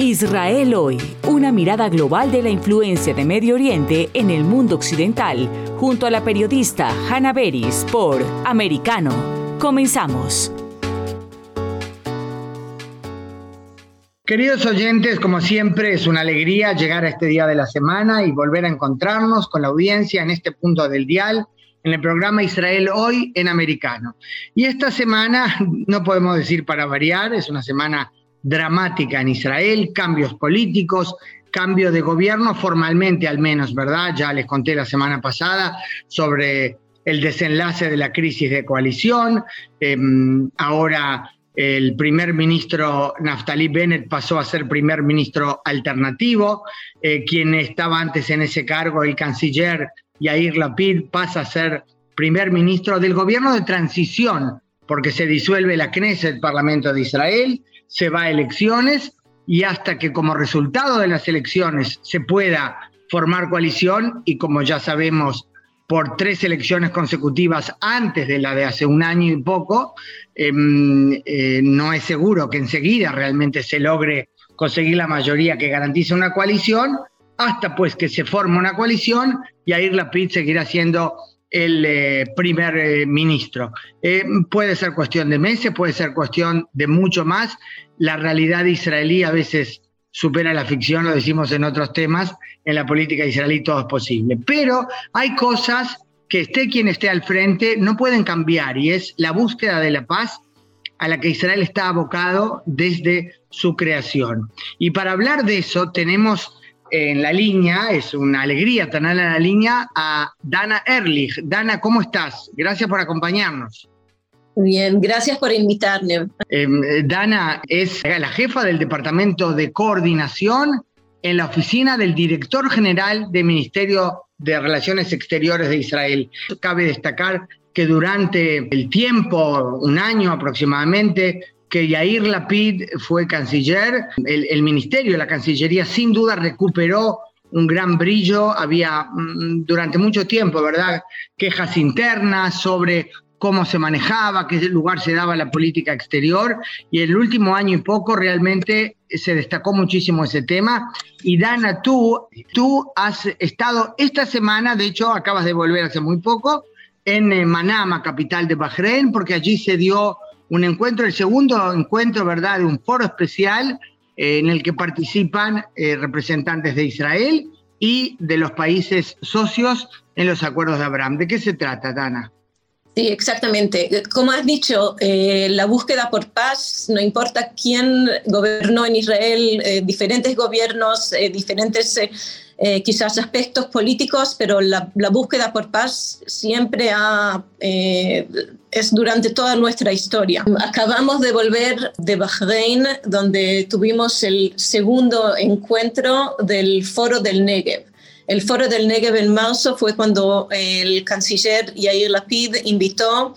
Israel hoy, una mirada global de la influencia de Medio Oriente en el mundo occidental, junto a la periodista Hannah Beris por Americano. Comenzamos. Queridos oyentes, como siempre, es una alegría llegar a este día de la semana y volver a encontrarnos con la audiencia en este punto del dial, en el programa Israel Hoy en Americano. Y esta semana, no podemos decir para variar, es una semana dramática en Israel, cambios políticos, cambio de gobierno formalmente al menos, ¿verdad? Ya les conté la semana pasada sobre el desenlace de la crisis de coalición. Em, ahora el primer ministro Naftali Bennett pasó a ser primer ministro alternativo, eh, quien estaba antes en ese cargo, el canciller Yair Lapid, pasa a ser primer ministro del gobierno de transición, porque se disuelve la Knesset, el Parlamento de Israel, se va a elecciones y hasta que como resultado de las elecciones se pueda formar coalición y como ya sabemos por tres elecciones consecutivas antes de la de hace un año y poco, em, eh, no es seguro que enseguida realmente se logre conseguir la mayoría que garantice una coalición, hasta pues que se forme una coalición y Air Lapid seguirá siendo el eh, primer eh, ministro. puede ser cuestión de meses, puede ser cuestión de mucho más. La realidad israelí a veces supera la ficción, lo decimos en otros temas, en la política israelí todo es posible. Pero hay cosas que esté quien esté al frente no pueden cambiar y es la búsqueda de la paz a la que Israel está abocado desde su creación. Y para hablar de eso tenemos en la línea, es una alegría tener en la línea a Dana Erlich. Dana, ¿cómo estás? Gracias por acompañarnos. Bien, gracias por invitarme. Em, Dana es la jefa del Departamento de Coordinación en la oficina del director general del Ministerio de Relaciones Exteriores de Israel. Cabe destacar que durante el tiempo, un año aproximadamente, que Yair Lapid fue canciller, el, ministerio, la Cancillería, sin duda recuperó un gran brillo. Había mm, durante mucho tiempo, ¿verdad?, quejas internas sobre cómo se manejaba, qué lugar se daba la política exterior. Y el último año y poco realmente se destacó muchísimo ese tema. Y Dana, tú, tú has estado esta semana, de hecho acabas de volver hace muy poco, en eh, Manama, capital de Bahrein, porque allí se dio un encuentro, el segundo encuentro, ¿verdad?, de un foro especial eh, en el que participan eh, representantes de Israel y de los países socios en los acuerdos de Abraham. ¿De qué se trata, Dana? Sí, exactamente. Como has dicho, eh, la búsqueda por paz, no importa quién gobernó en Israel, diferentes gobiernos, diferentes quizás aspectos políticos, pero la, búsqueda por paz siempre es durante toda nuestra historia. Acabamos de volver de Bahrein, donde tuvimos el segundo encuentro del Foro del Negev. El foro del Negev en marzo fue cuando el canciller Yair Lapid invitó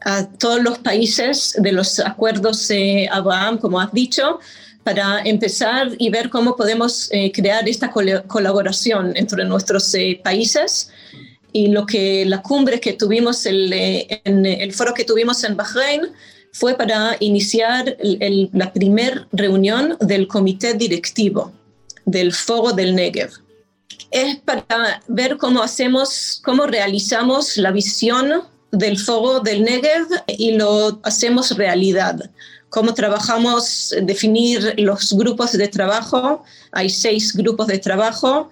a todos los países de los acuerdos de Abraham, como has dicho, para empezar y ver cómo podemos eh, crear esta colaboración entre nuestros eh, países. Y lo que la cumbre que tuvimos, el, eh, en el foro que tuvimos en Bahrein, fue para iniciar la primera reunión del comité directivo del foro del Negev es para ver cómo hacemos, cómo realizamos la visión del fuego del Negev y lo hacemos realidad. Cómo trabajamos, definir los grupos de trabajo. Hay seis grupos de trabajo.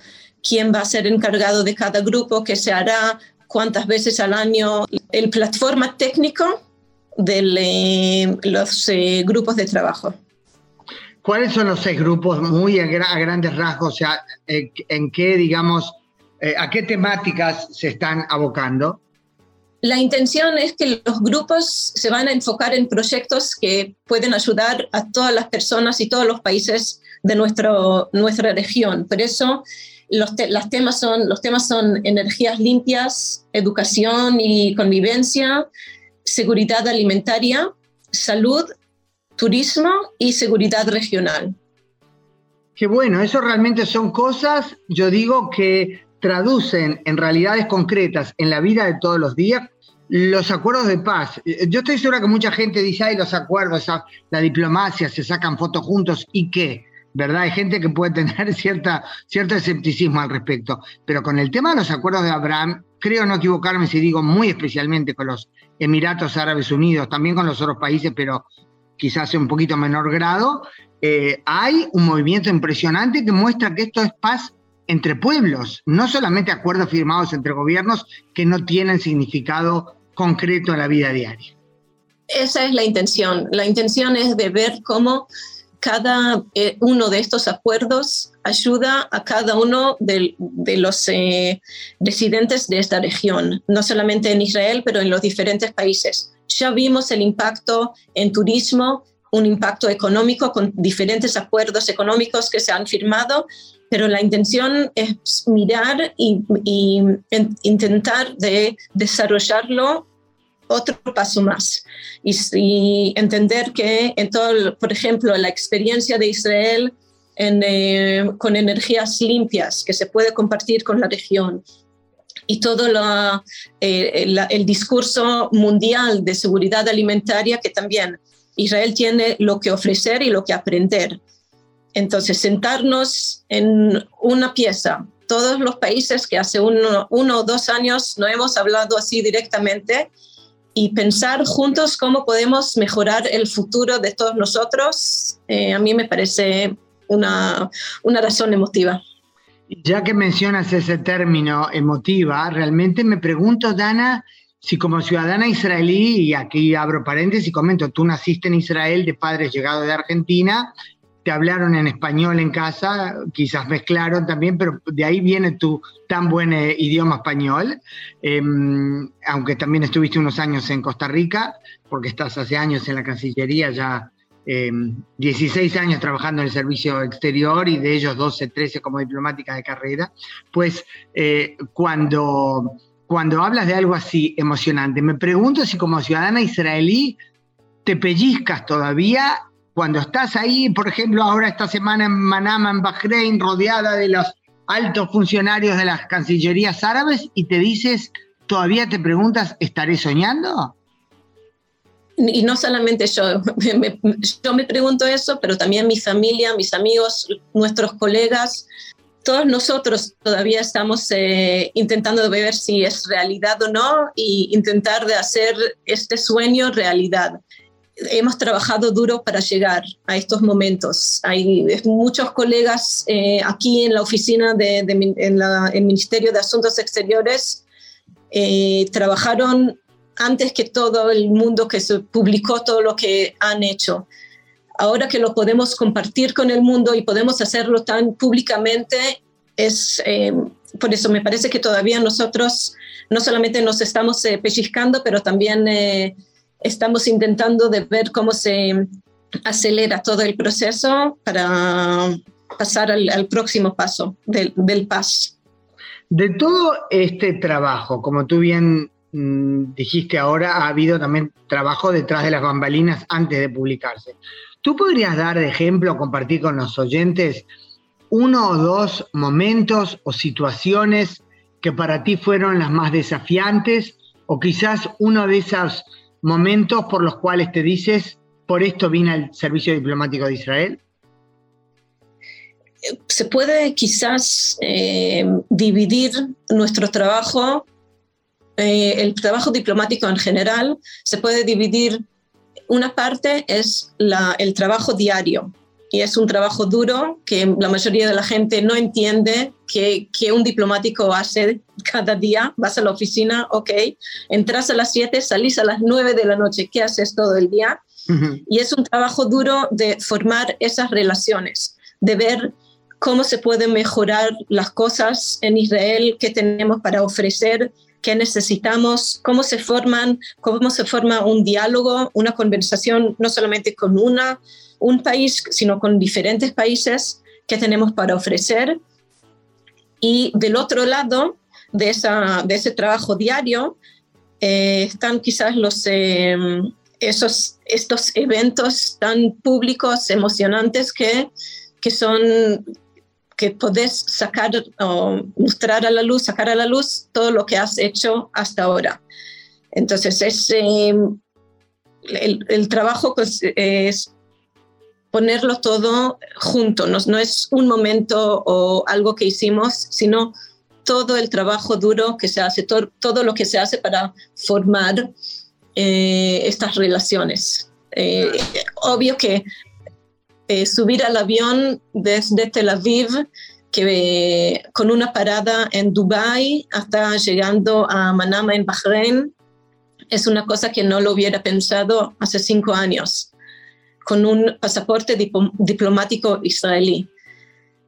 ¿Quién va a ser encargado de cada grupo? ¿Qué se hará? ¿Cuántas veces al año? El plataforma técnico de eh, los eh, grupos de trabajo. ¿Cuáles son los seis grupos muy a, grandes rasgos? O sea, eh, ¿en qué, digamos, eh, a qué temáticas se están abocando? La intención es que los grupos se van a enfocar en proyectos que pueden ayudar a todas las personas y todos los países de nuestro, nuestra región. Por eso los, temas son, los temas son energías limpias, educación y convivencia, seguridad alimentaria, salud turismo y seguridad regional. Qué bueno, eso realmente son cosas, yo digo, que traducen en realidades concretas en la vida de todos los días los acuerdos de paz. Yo estoy segura que mucha gente dice, ay, los acuerdos, la diplomacia, se sacan fotos juntos y qué. ¿verdad? Hay gente que puede tener cierta, cierto escepticismo al respecto, pero con el tema de los acuerdos de Abraham, creo no equivocarme si digo muy especialmente con los Emiratos Árabes Unidos, también con los otros países, pero quizás en un poquito menor grado, eh, hay un movimiento impresionante que muestra que esto es paz entre pueblos, no solamente acuerdos firmados entre gobiernos que no tienen significado concreto en la vida diaria. Esa es la intención. La intención es de ver cómo cada eh, uno de estos acuerdos ayuda a cada uno de, los eh, residentes de esta región, no solamente en Israel, pero en los diferentes países. Ya vimos el impacto en turismo, un impacto económico con diferentes acuerdos económicos que se han firmado, pero la intención es mirar y, intentar de desarrollarlo otro paso más y, entender que en todo, por ejemplo, la experiencia de Israel eh, con energías limpias que se puede compartir con la región y todo eh, el discurso mundial de seguridad alimentaria que también Israel tiene lo que ofrecer y lo que aprender. Entonces, sentarnos en una pieza, todos los países que hace uno, o dos años no hemos hablado así directamente, y pensar juntos cómo podemos mejorar el futuro de todos nosotros, eh, a mí me parece una, una razón emotiva. Ya que mencionas ese término emotiva, realmente me pregunto, Dana, si como ciudadana israelí, y aquí abro paréntesis y comento, tú naciste en Israel de padres llegados de Argentina, te hablaron en español en casa, quizás mezclaron también, pero de ahí viene tu tan buen eh, idioma español, em, aunque también estuviste unos años en Costa Rica, porque estás hace años en la Cancillería, ya 16 em, años trabajando en el servicio exterior y de ellos 12, 13 como diplomática de carrera, pues eh, cuando, cuando hablas de algo así emocionante, me pregunto si como ciudadana israelí te pellizcas todavía cuando estás ahí, por ejemplo, ahora esta semana en Manama, en Bahrein, rodeada de los altos funcionarios de las cancillerías árabes y te dices, todavía te preguntas, ¿estaré soñando? Y no solamente yo, yo me pregunto eso, pero también mi familia, mis amigos, nuestros colegas, todos nosotros todavía estamos eh, intentando ver si es realidad o no y intentar de hacer este sueño realidad hemos trabajado duro para llegar a estos momentos. Hay muchos colegas eh, aquí en la oficina del de, en Ministerio de Asuntos Exteriores eh, trabajaron antes que todo el mundo que se publicó todo lo que han hecho. Ahora que lo podemos compartir con el mundo y podemos hacerlo tan públicamente, es eh, por eso me parece que todavía nosotros no solamente nos estamos pellizcando, pero también estamos intentando de ver cómo se acelera todo el proceso para pasar al, próximo paso del, del PAS. De todo este trabajo, como tú bien mm, dijiste ahora, ha habido también trabajo detrás de las bambalinas antes de publicarse. ¿Tú podrías dar ejemplo, compartir con los oyentes, uno o dos momentos o situaciones que para ti fueron las más desafiantes o quizás uno de esas momentos por los cuales te dices, por esto vine al servicio diplomático de Israel? Se puede quizás eh, dividir nuestro trabajo, eh, el trabajo diplomático en general, se puede dividir, una parte es el trabajo diario, y es un trabajo duro que la mayoría de la gente no entiende que, que, un diplomático hace cada día. Vas a la oficina, ok, entras a las 7, salís a las 9 de la noche, ¿qué haces todo el día? Y es un trabajo duro de formar esas relaciones, de ver cómo se pueden mejorar las cosas en Israel, qué tenemos para ofrecer, qué necesitamos, cómo se forman, cómo se forma un diálogo, una conversación, no solamente con una un país, sino con diferentes países que tenemos para ofrecer. Y del otro lado de, esa, de ese trabajo diario eh, están quizás los, eh, esos, estos eventos tan públicos, emocionantes que, que son que podés sacar o mostrar a la luz, sacar a la luz todo lo que has hecho hasta ahora. Entonces, es, eh, el, el, trabajo pues, es ponerlo todo junto, no, no es un momento o algo que hicimos, sino todo el trabajo duro que se hace, todo, todo lo que se hace para formar eh, estas relaciones. Eh, obvio que eh, subir al avión desde Tel Aviv, que, con una parada en Dubái hasta llegando a Manama en Bahrein, es una cosa que no lo hubiera pensado hace cinco años, con un pasaporte diplomático israelí.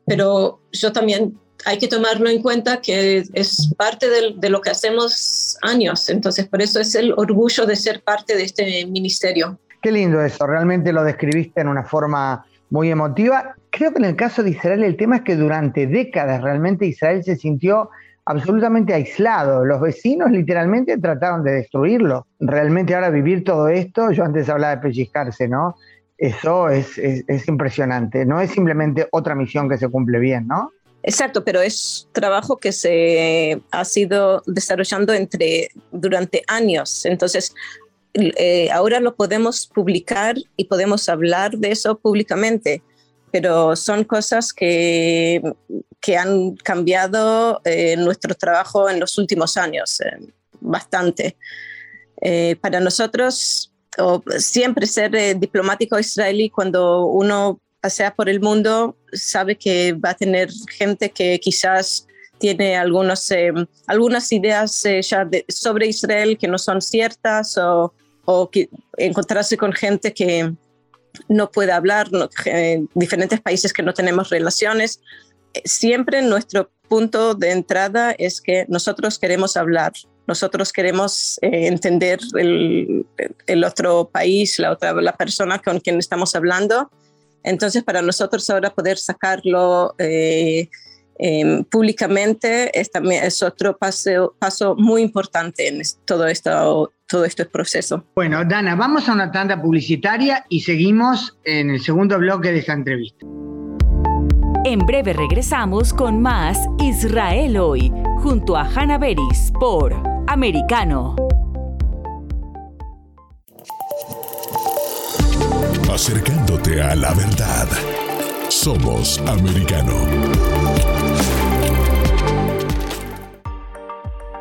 Pero yo también hay que tomarlo en cuenta que es parte de, lo que hacemos años, entonces por eso es el orgullo de ser parte de este ministerio. Qué lindo eso, realmente lo describiste en una forma muy emotiva. Creo que en el caso de Israel el tema es que durante décadas realmente Israel se sintió absolutamente aislado. Los vecinos literalmente trataron de destruirlo. Realmente ahora vivir todo esto, yo antes hablaba de pellizcarse, ¿no? Eso es, es impresionante. No es simplemente otra misión que se cumple bien, ¿no? Exacto, pero es trabajo que se ha sido desarrollando entre, durante años. Entonces, eh, ahora lo podemos publicar y podemos hablar de eso públicamente, pero son cosas que, que han cambiado eh, nuestro trabajo en los últimos años, eh, bastante. para nosotros, siempre ser diplomático israelí cuando uno pasea por el mundo, sabe que va a tener gente que quizás tiene algunos, eh, algunas ideas eh, ya sobre Israel que no son ciertas o, o que encontrarse con gente que no puede hablar, en diferentes países que no tenemos relaciones. Siempre nuestro punto de entrada es que nosotros queremos hablar, nosotros queremos eh, entender el, el, otro país, la otra la persona con quien estamos hablando entonces, para nosotros ahora poder sacarlo eh, em, públicamente es, también, es otro paso, paso muy importante en todo esto, todo este proceso. Bueno, Dana, vamos a una tanda publicitaria y seguimos en el segundo bloque de esta entrevista. En breve regresamos con más Israel hoy, junto a Hannah Beris por Americano. acercándote a la verdad. Somos americano.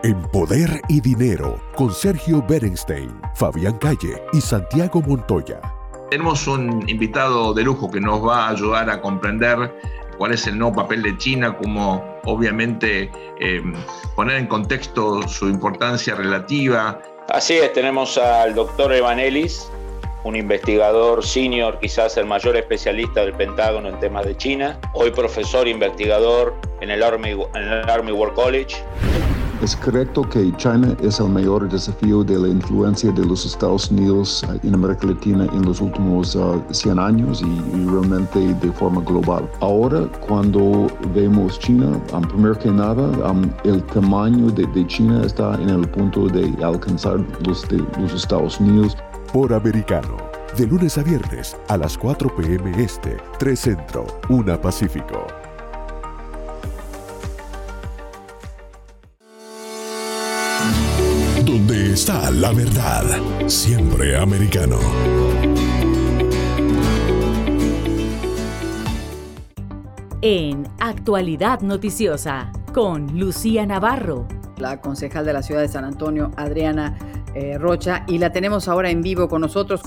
En Poder y Dinero, con Sergio Berenstein, Fabián Calle y Santiago Montoya. Tenemos un invitado de lujo que nos va a ayudar a comprender cuál es el nuevo papel de China, cómo obviamente em, poner en contexto su importancia relativa. Así es, tenemos al doctor Evanelis, un investigador senior, quizás el mayor especialista del Pentágono en temas de China, hoy profesor investigador en el Army, en el Army War College. Es correcto que China es el mayor desafío de la influencia de los Estados Unidos en América Latina en los últimos 100 ah, años y, realmente de forma global. Ahora, cuando vemos China, primero que nada, el tamaño de, China está en el punto de alcanzar los Estados Unidos por Americano. De lunes a viernes a las 4 p.m. Este, 3 Centro, 1 Pacífico. Está la verdad, siempre americano. En Actualidad Noticiosa, con Lucía Navarro. La concejal de la ciudad de San Antonio, Adriana eh, Rocha, y la tenemos ahora en vivo con nosotros.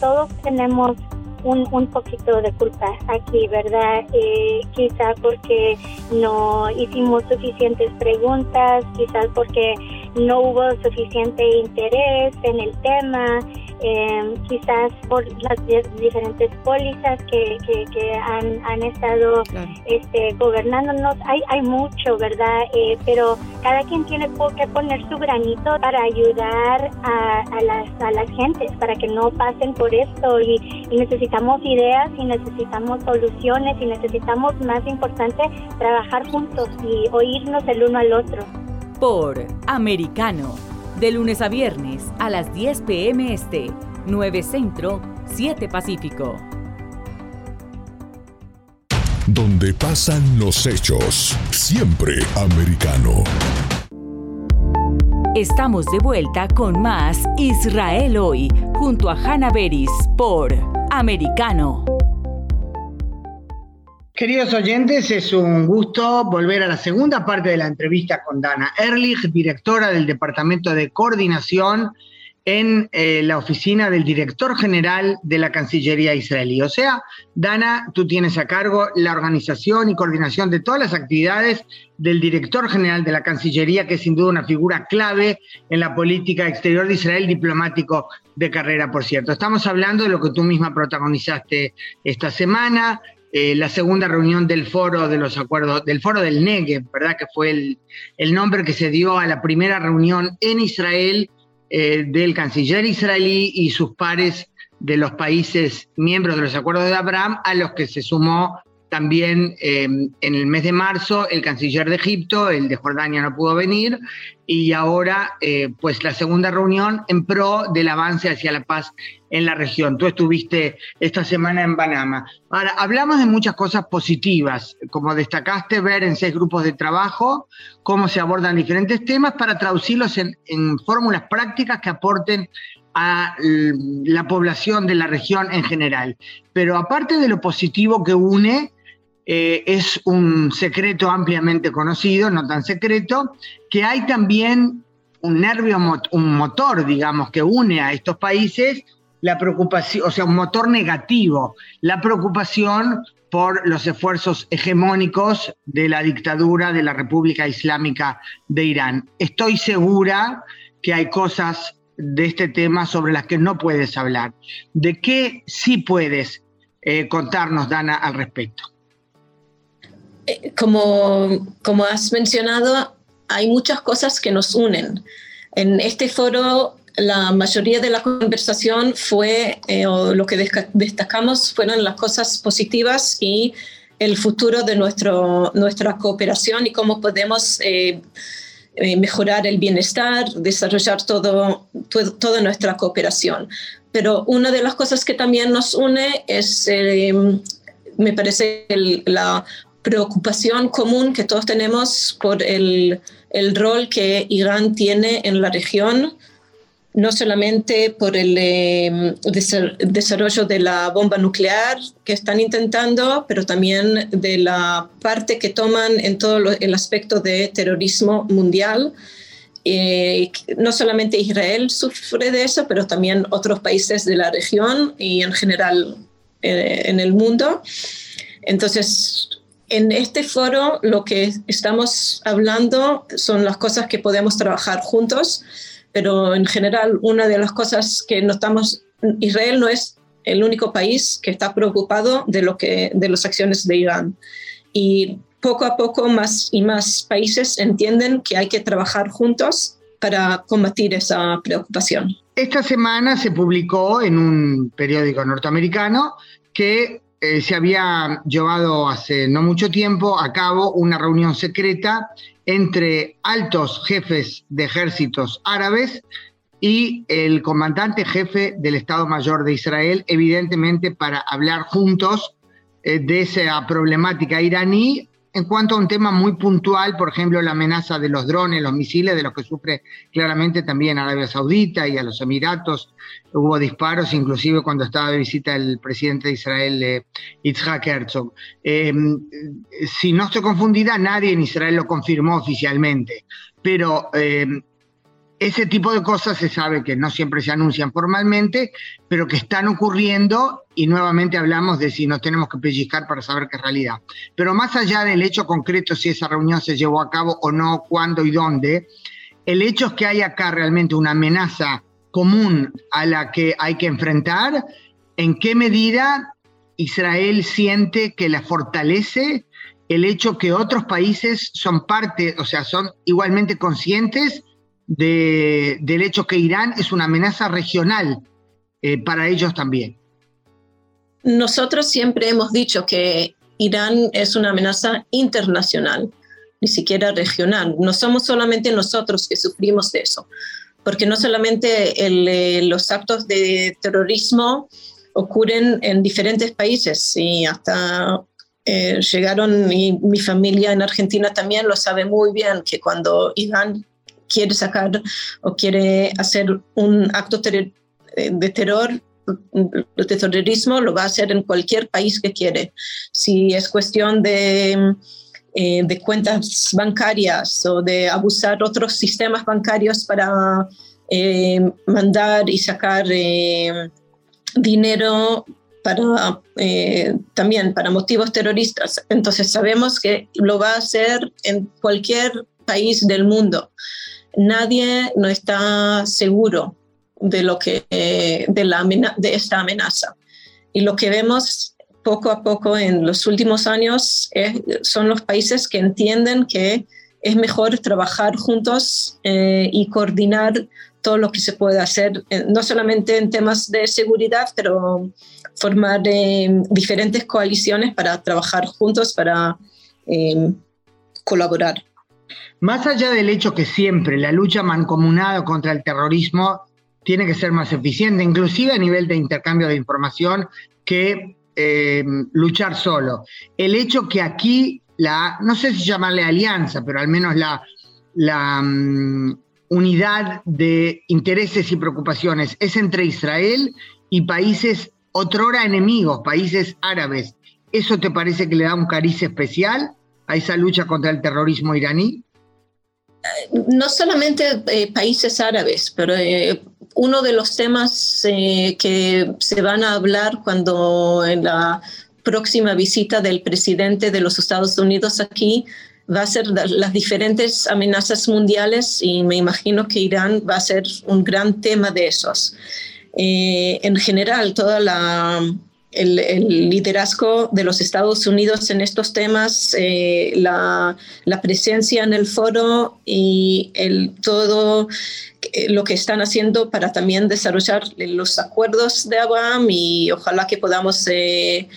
Todos tenemos un, un poquito de culpa aquí, ¿verdad? Eh, quizás porque no hicimos suficientes preguntas, quizás porque no hubo suficiente interés en el tema, eh, quizás por las diferentes pólizas que, que, han, han, estado este, gobernándonos. Hay, hay mucho, ¿verdad? Eh, pero cada quien tiene que poner su granito para ayudar a, a, las, a las gentes, para que no pasen por esto. Y, y necesitamos ideas y necesitamos soluciones y necesitamos, más importante, trabajar juntos y oírnos el uno al otro por Americano, de lunes a viernes a las 10 pm este, 9 Centro, 7 Pacífico. Donde pasan los hechos, siempre americano. Estamos de vuelta con más Israel hoy, junto a Hannah Beris por Americano. Queridos oyentes, es un gusto volver a la segunda parte de la entrevista con Dana Ehrlich, directora del Departamento de Coordinación en eh, la oficina del director general de la Cancillería israelí. O sea, Dana, tú tienes a cargo la organización y coordinación de todas las actividades del director general de la Cancillería, que es sin duda una figura clave en la política exterior de Israel, diplomático de carrera, por cierto. Estamos hablando de lo que tú misma protagonizaste esta semana, eh, la segunda reunión del foro de los acuerdos, del foro del Negev, ¿verdad? Que fue el, el nombre que se dio a la primera reunión en Israel eh, del canciller israelí y sus pares de los países miembros de los acuerdos de Abraham, a los que se sumó también eh, en el mes de marzo el canciller de Egipto, el de Jordania no pudo venir, y ahora eh, pues la segunda reunión en pro del avance hacia la paz en la región. Tú estuviste esta semana en Panamá. Ahora, hablamos de muchas cosas positivas, como destacaste ver en seis grupos de trabajo cómo se abordan diferentes temas para traducirlos en, en fórmulas prácticas que aporten a la población de la región en general. Pero aparte de lo positivo que une, eh, es un secreto ampliamente conocido, no tan secreto, que hay también un nervio, un motor, digamos, que une a estos países, la preocupación, o sea, un motor negativo, la preocupación por los esfuerzos hegemónicos de la dictadura de la República Islámica de Irán. Estoy segura que hay cosas de este tema sobre las que no puedes hablar. ¿De qué sí puedes eh, contarnos, Dana, al respecto? Eh, como, como has mencionado, hay muchas cosas que nos unen. En este foro, la mayoría de la conversación fue, eh, o lo que destacamos fueron las cosas positivas y el futuro de nuestro, nuestra cooperación y cómo podemos eh, mejorar el bienestar, desarrollar todo, toda nuestra cooperación. Pero una de las cosas que también nos une es, me parece, la preocupación común que todos tenemos por el, el rol que Irán tiene en la región, no solamente por el em, desarrollo de la bomba nuclear que están intentando, pero también de la parte que toman en todo el aspecto de terrorismo mundial. Eh, no solamente Israel sufre de eso, pero también otros países de la región y en general eh, en el mundo. Entonces, en este foro lo que estamos hablando son las cosas que podemos trabajar juntos, pero en general una de las cosas que notamos, Israel no es el único país que está preocupado de lo que de las acciones de Irán y poco a poco más y más países entienden que hay que trabajar juntos para combatir esa preocupación. Esta semana se publicó en un periódico norteamericano que eh, se había llevado hace no mucho tiempo a cabo una reunión secreta entre altos jefes de ejércitos árabes y el comandante jefe del Estado Mayor de Israel, evidentemente para hablar juntos eh, de esa problemática iraní en cuanto a un tema muy puntual, por ejemplo, la amenaza de los drones, los misiles, de los que sufre claramente también Arabia Saudita y a los Emiratos. Hubo disparos, inclusive cuando estaba de visita el presidente de Israel, eh, Yitzhak Herzog. Em, si no estoy confundida, nadie en Israel lo confirmó oficialmente, pero em, ese tipo de cosas se sabe que no siempre se anuncian formalmente, pero que están ocurriendo y nuevamente hablamos de si nos tenemos que pellizcar para saber qué es realidad. Pero más allá del hecho concreto, si esa reunión se llevó a cabo o no, cuándo y dónde, el hecho es que hay acá realmente una amenaza común a la que hay que enfrentar, en qué medida Israel siente que la fortalece el hecho que otros países son parte, o sea, son igualmente conscientes del hecho que Irán es una amenaza regional eh, para ellos también. Nosotros siempre hemos dicho que Irán es una amenaza internacional, ni siquiera regional. No somos solamente nosotros que sufrimos de eso, porque no solamente eh, los actos de terrorismo ocurren en diferentes países y hasta eh, llegaron, y mi familia en Argentina también lo sabe muy bien, que cuando Irán quiere sacar o quiere hacer un acto eh, de terror, de terrorismo, lo va a hacer en cualquier país que quiere. Si es cuestión de, eh, de cuentas bancarias o de abusar otros sistemas bancarios para eh, mandar y sacar dinero también para motivos terroristas. Entonces sabemos que lo va a hacer en cualquier país del mundo. Nadie no está seguro de, lo que, de, la, de esta amenaza. Y lo que vemos poco a poco en los últimos años son los países que entienden que es mejor trabajar juntos eh, y coordinar todo lo que se puede hacer, eh, no solamente en temas de seguridad, pero formar eh, diferentes coaliciones para trabajar juntos, para colaborar. Más allá del hecho que siempre la lucha mancomunada contra el terrorismo tiene que ser más eficiente, inclusive a nivel de intercambio de información, que eh, luchar solo. El hecho que aquí la, no sé si llamarle alianza, pero al menos la, la mm, unidad de intereses y preocupaciones es entre Israel y países otrora enemigos, países árabes. ¿Eso te parece que le da un cariz especial a esa lucha contra el terrorismo iraní? no solamente eh, países árabes, pero eh, uno de los temas eh, que se van a hablar cuando en la próxima visita del presidente de los Estados Unidos aquí va a ser las diferentes amenazas mundiales y me imagino que Irán va a ser un gran tema de esos. en general, toda la el, liderazgo de los Estados Unidos en estos temas, eh, la, presencia en el foro y el, todo eh, lo que están haciendo para también desarrollar los acuerdos de Abraham y ojalá que podamos eh,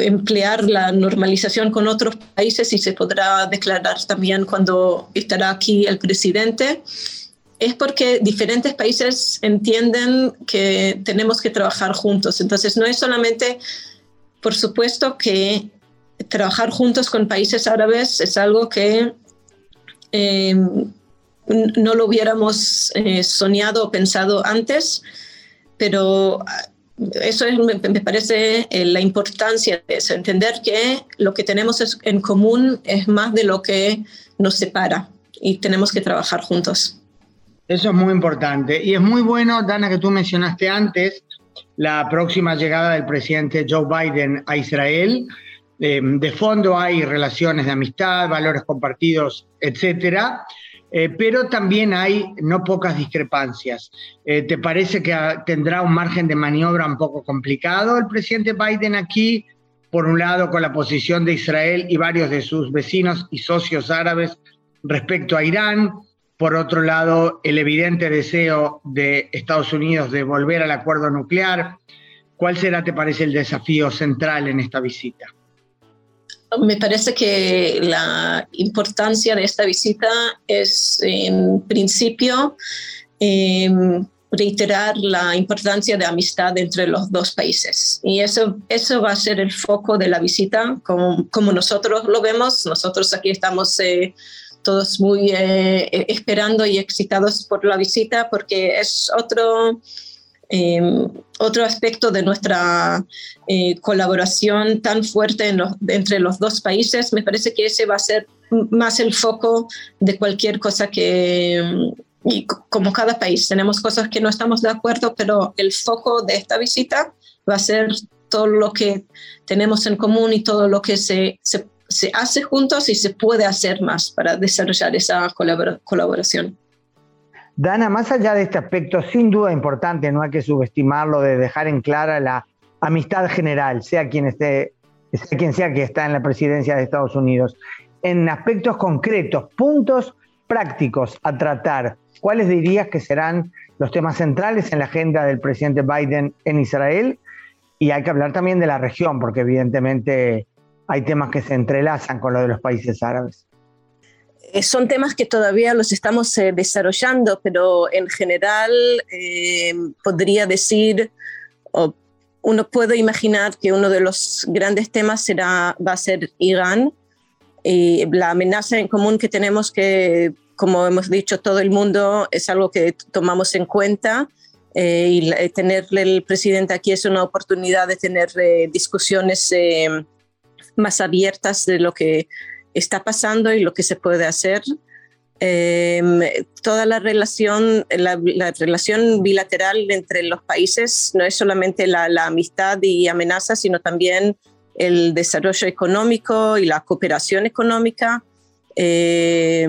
emplear la normalización con otros países y se podrá declarar también cuando estará aquí el presidente es porque diferentes países entienden que tenemos que trabajar juntos. Entonces, no es solamente, por supuesto, que trabajar juntos con países árabes es algo que eh, no lo hubiéramos eh, soñado o pensado antes, pero eso me, parece eh, la importancia de eso, entender que lo que tenemos en común es más de lo que nos separa y tenemos que trabajar juntos. Eso es muy importante. Y es muy bueno, Dana, que tú mencionaste antes la próxima llegada del presidente Joe Biden a Israel. Eh, de fondo hay relaciones de amistad, valores compartidos, etcétera. Eh, pero también hay no pocas discrepancias. Eh, ¿Te parece que tendrá un margen de maniobra un poco complicado el presidente Biden aquí? Por un lado, con la posición de Israel y varios de sus vecinos y socios árabes respecto a Irán, por otro lado, el evidente deseo de Estados Unidos de volver al acuerdo nuclear. ¿Cuál será, te parece, el desafío central en esta visita? Me parece que la importancia de esta visita es, en principio, em, reiterar la importancia de amistad entre los dos países. Y eso, eso va a ser el foco de la visita, como, como nosotros lo vemos. Nosotros aquí estamos eh, todos muy eh, eh, esperando y excitados por la visita porque es otro, em, otro aspecto de nuestra eh, colaboración tan fuerte entre los dos países. Me parece que ese va a ser más el foco de cualquier cosa que... Y como cada país, tenemos cosas que no estamos de acuerdo, pero el foco de esta visita va a ser todo lo que tenemos en común y todo lo que se, se se hace juntos y se puede hacer más para desarrollar esa colaboración. Dana, más allá de este aspecto sin duda importante, no hay que subestimarlo, de dejar en clara la amistad general, sea quien esté, sea quien sea que está en la presidencia de Estados Unidos, en aspectos concretos, puntos prácticos a tratar, ¿cuáles dirías que serán los temas centrales en la agenda del presidente Biden en Israel? Y hay que hablar también de la región, porque evidentemente hay temas que se entrelazan con lo de los países árabes. Eh, son temas que todavía los estamos eh, desarrollando, pero en general eh, podría decir, o uno puede imaginar que uno de los grandes temas será, va a ser Irán y la amenaza en común que tenemos que, como hemos dicho todo el mundo, es algo que tomamos en cuenta eh, y eh, tenerle el presidente aquí es una oportunidad de tener discusiones más abiertas de lo que está pasando y lo que se puede hacer. toda la relación, la, relación bilateral entre los países no es solamente la, la amistad y amenaza, sino también el desarrollo económico y la cooperación económica. Eh,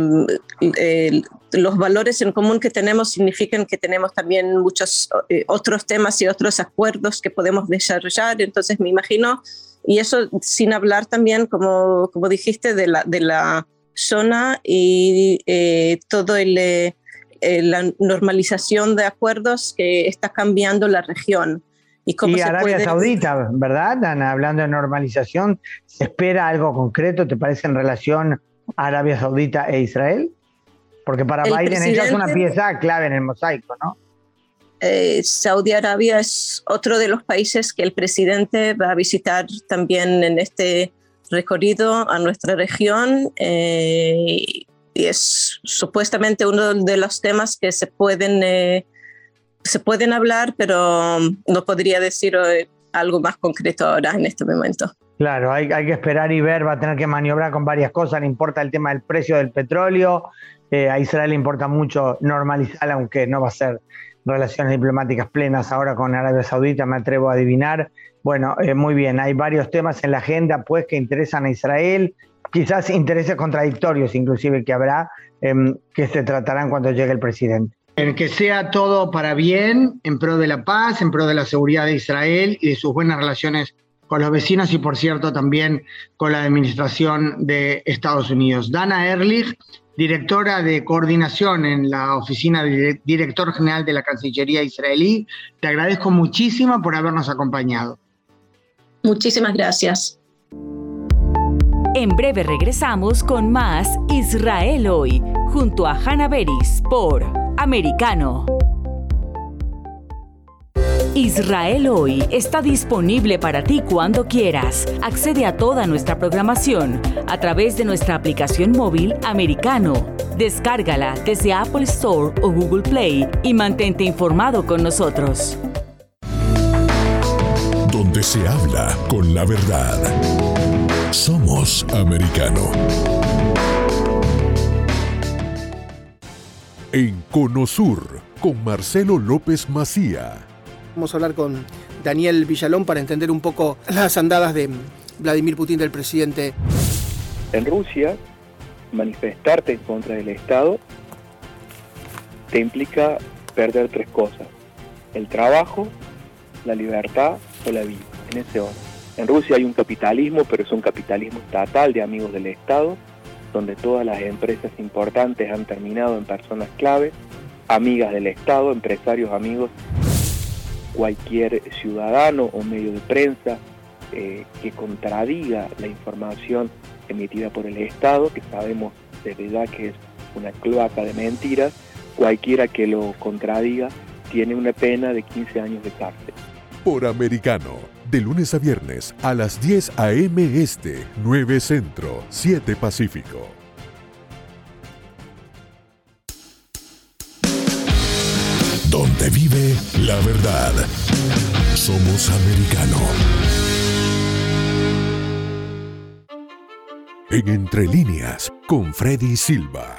los valores en común que tenemos significan que tenemos también muchos eh, otros temas y otros acuerdos que podemos desarrollar. Entonces me imagino, y eso sin hablar también, como, como dijiste, de la, de la zona y eh, todo el, la normalización de acuerdos que está cambiando la región. Y, Arabia Saudita, ¿verdad? Hablando de normalización, ¿se espera algo concreto, te parece, en relación a Arabia Saudita e Israel? Porque para Biden ella es una pieza clave en el mosaico, ¿no? Eh, Saudi Arabia es otro de los países que el presidente va a visitar también en este recorrido a nuestra región eh, y es supuestamente uno de los temas que se pueden eh, se pueden hablar, pero no podría decir eh, algo más concreto ahora en este momento. Claro, hay, que esperar y ver, va a tener que maniobrar con varias cosas, le importa el tema del precio del petróleo, eh, a Israel le importa mucho normalizar, aunque no va a ser relaciones diplomáticas plenas ahora con Arabia Saudita, me atrevo a adivinar. Bueno, eh, muy bien, hay varios temas en la agenda pues que interesan a Israel, quizás intereses contradictorios inclusive que habrá, em, que se tratarán cuando llegue el presidente. En que sea todo para bien, en pro de la paz, en pro de la seguridad de Israel y de sus buenas relaciones con los vecinos y, por cierto, también con la administración de Estados Unidos. Dana Ehrlich, directora de coordinación en la oficina del director general de la Cancillería israelí, te agradezco muchísimo por habernos acompañado. Muchísimas gracias. En breve regresamos con más Israel hoy, junto a Hannah Beris por Americano. Israel hoy está disponible para ti cuando quieras. Accede a toda nuestra programación a través de nuestra aplicación móvil Americano. Descárgala desde Apple Store o Google Play y mantente informado con nosotros. Donde se habla con la verdad. Somos americano. En Conosur, con Marcelo López Macía. Vamos a hablar con Daniel Villalón para entender un poco las andadas de Vladimir Putin del presidente. En Rusia, manifestarte en contra del Estado te implica perder tres cosas. El trabajo, la libertad o la vida, en ese orden. En Rusia hay un capitalismo, pero es un capitalismo estatal de amigos del Estado, donde todas las empresas importantes han terminado en personas clave, amigas del Estado, empresarios amigos, cualquier ciudadano o medio de prensa eh, que contradiga la información emitida por el Estado, que sabemos de verdad que es una cloaca de mentiras, cualquiera que lo contradiga tiene una pena de 15 años de cárcel. Por americano de lunes a viernes a las 10 a.m. Este, 9 Centro, 7 Pacífico. Donde vive la verdad. Somos americano. En Entre líneas, con Freddy Silva.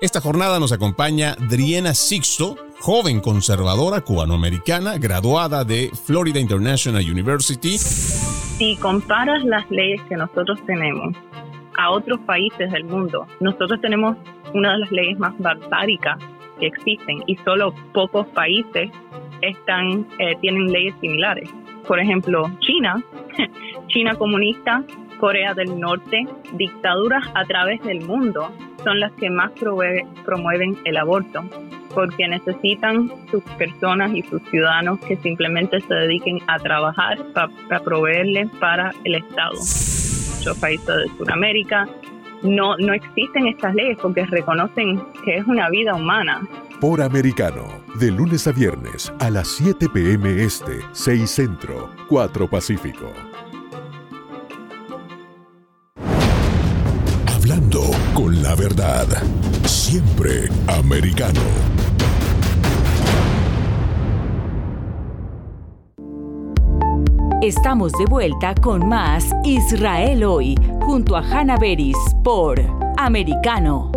Esta jornada nos acompaña Driena Sixto, joven conservadora cubanoamericana, graduada de Florida International University. Si comparas las leyes que nosotros tenemos a otros países del mundo, nosotros tenemos una de las leyes más barbáricas que existen y solo pocos países están, eh, tienen leyes similares. Por ejemplo, China, China comunista, Corea del Norte, dictaduras a través del mundo son las que más promueven el aborto porque necesitan sus personas y sus ciudadanos que simplemente se dediquen a trabajar para proveerles para el Estado. Muchos países de Sudamérica no, no existen estas leyes porque reconocen que es una vida humana. Por Americano, de lunes a viernes a las 7 p.m. Este, 6 Centro, 4 Pacífico. Hablando con la verdad, siempre americano. Estamos de vuelta con más Israel hoy, junto a Hanna Beris por Americano.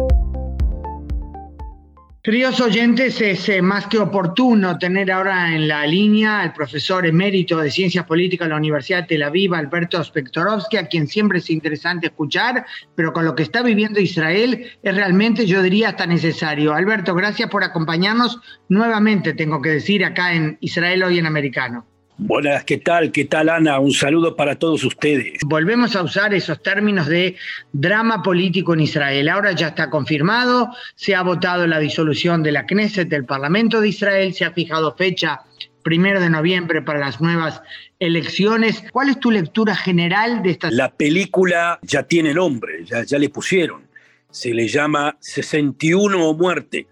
Queridos oyentes, es eh, más que oportuno tener ahora en la línea al profesor emérito de Ciencias Políticas de la Universidad de Tel Aviv, Alberto Spektorovsky, a quien siempre es interesante escuchar, pero con lo que está viviendo Israel es realmente, yo diría, hasta necesario. Alberto, gracias por acompañarnos nuevamente, tengo que decir, acá en Israel hoy en Americano. Buenas, ¿qué tal? ¿Qué tal, Ana? Un saludo para todos ustedes. Volvemos a usar esos términos de drama político en Israel. Ahora ya está confirmado, se ha votado la disolución de la Knesset, del Parlamento de Israel, se ha fijado fecha primero de noviembre para las nuevas elecciones. ¿Cuál es tu lectura general de esta? La película ya tiene nombre, ya, ya le pusieron. Se le llama 61 o muerte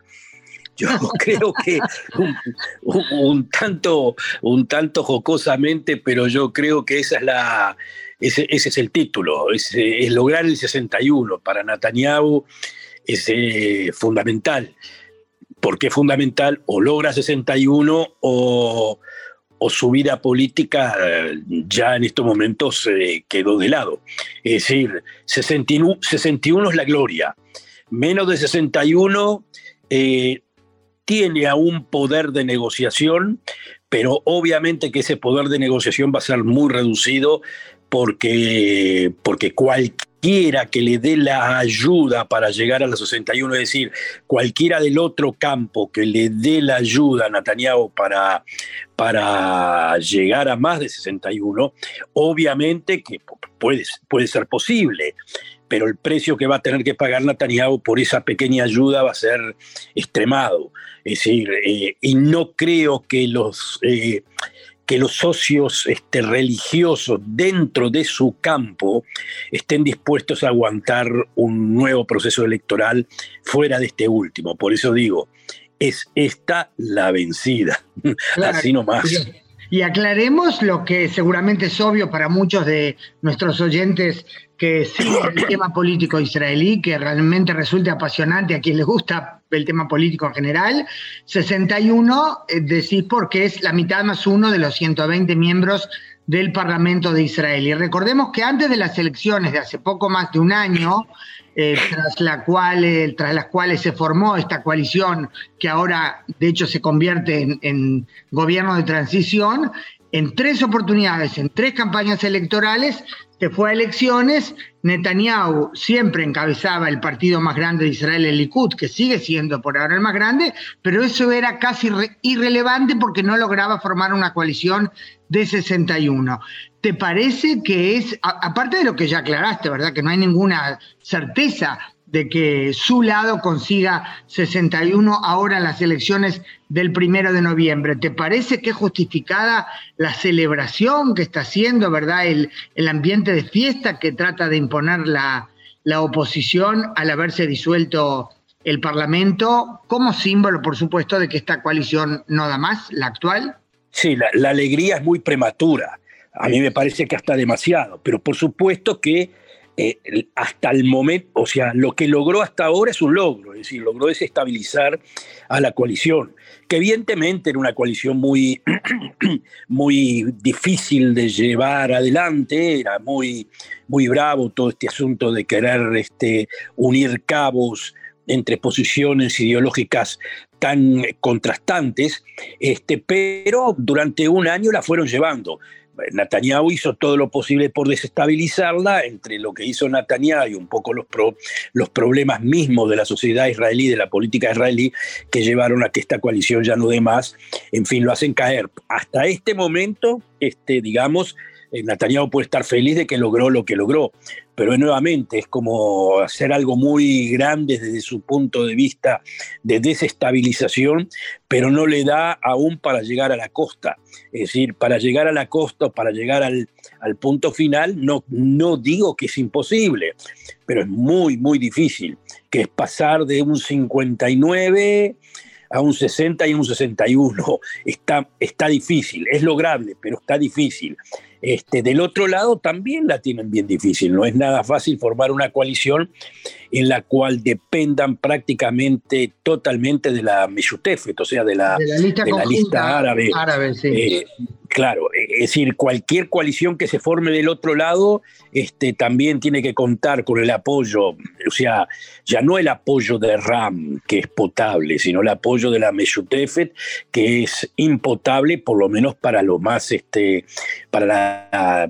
yo creo que un, tanto, un tanto jocosamente, pero yo creo que esa es la, ese, es el título, es, lograr el 61. Para Netanyahu es eh, fundamental. ¿Por qué fundamental? O logra 61 o, o su vida política eh, ya en estos momentos eh, quedó de lado. Es decir, 61, 61 es la gloria. Menos de 61 eh, tiene aún poder de negociación, pero obviamente que ese poder de negociación va a ser muy reducido porque, porque cualquiera que le dé la ayuda para llegar a los 61, es decir, cualquiera del otro campo que le dé la ayuda a Netanyahu para, para llegar a más de 61, obviamente que puede, puede ser posible pero el precio que va a tener que pagar Netanyahu por esa pequeña ayuda va a ser extremado. Es decir, eh, y no creo que los, eh, que los socios este, religiosos dentro de su campo estén dispuestos a aguantar un nuevo proceso electoral fuera de este último. Por eso digo, es esta la vencida, así nomás. Y aclaremos lo que seguramente es obvio para muchos de nuestros oyentes que siguen el tema político israelí, que realmente resulta apasionante a quien les gusta el tema político en general. 61, eh, decís porque es la mitad más uno de los 120 miembros del Parlamento de Israel. Y recordemos que antes de las elecciones de hace poco más de un año, eh, tras, eh, tras las cuales se formó esta coalición que ahora de hecho se convierte en, gobierno de transición, en tres oportunidades, en tres campañas electorales, se fue a elecciones, Netanyahu siempre encabezaba el partido más grande de Israel, el Likud, que sigue siendo por ahora el más grande, pero eso era casi irrelevante porque no lograba formar una coalición de 61. ¿Te parece que es, aparte de lo que ya aclaraste, ¿verdad? Que no hay ninguna certeza de que su lado consiga 61 ahora en las elecciones del primero de noviembre. ¿Te parece que es justificada la celebración que está haciendo, verdad? El, el ambiente de fiesta que trata de imponer la, la oposición al haberse disuelto el Parlamento como símbolo, por supuesto, de que esta coalición no da más, la actual? Sí, la, la alegría es muy prematura. A mí me parece que hasta demasiado, pero por supuesto que eh, hasta el momento, o sea, lo que logró hasta ahora es un logro, es decir, logró desestabilizar a la coalición, que evidentemente era una coalición muy, muy difícil de llevar adelante, era muy, muy bravo todo este asunto de querer este, unir cabos entre posiciones ideológicas tan contrastantes, este, pero durante un año la fueron llevando. Netanyahu hizo todo lo posible por desestabilizarla, entre lo que hizo Netanyahu y un poco los, los problemas mismos de la sociedad israelí, de la política israelí, que llevaron a que esta coalición ya no dé más, en fin, lo hacen caer. Hasta este momento, este, digamos, Netanyahu puede estar feliz de que logró lo que logró, pero nuevamente es como hacer algo muy grande desde su punto de vista de desestabilización, pero no le da aún para llegar a la costa. Es decir, para llegar a la costa para llegar al, punto final, no, no digo que es imposible, pero es muy, muy difícil, que es pasar de un 59 a un 60 y un 61. Está, está difícil, es lograble, pero está difícil. Este, del otro lado también la tienen bien difícil. No es nada fácil formar una coalición en la cual dependan prácticamente totalmente de la Meshutefet, o sea, de la, lista, árabe. Eh, Claro, e, es decir, cualquier coalición que se forme del otro lado este, también tiene que contar con el apoyo, o sea, ya no el apoyo de RAM, que es potable, sino el apoyo de la Meshutefet, que es impotable, por lo menos para lo más, este, para, la,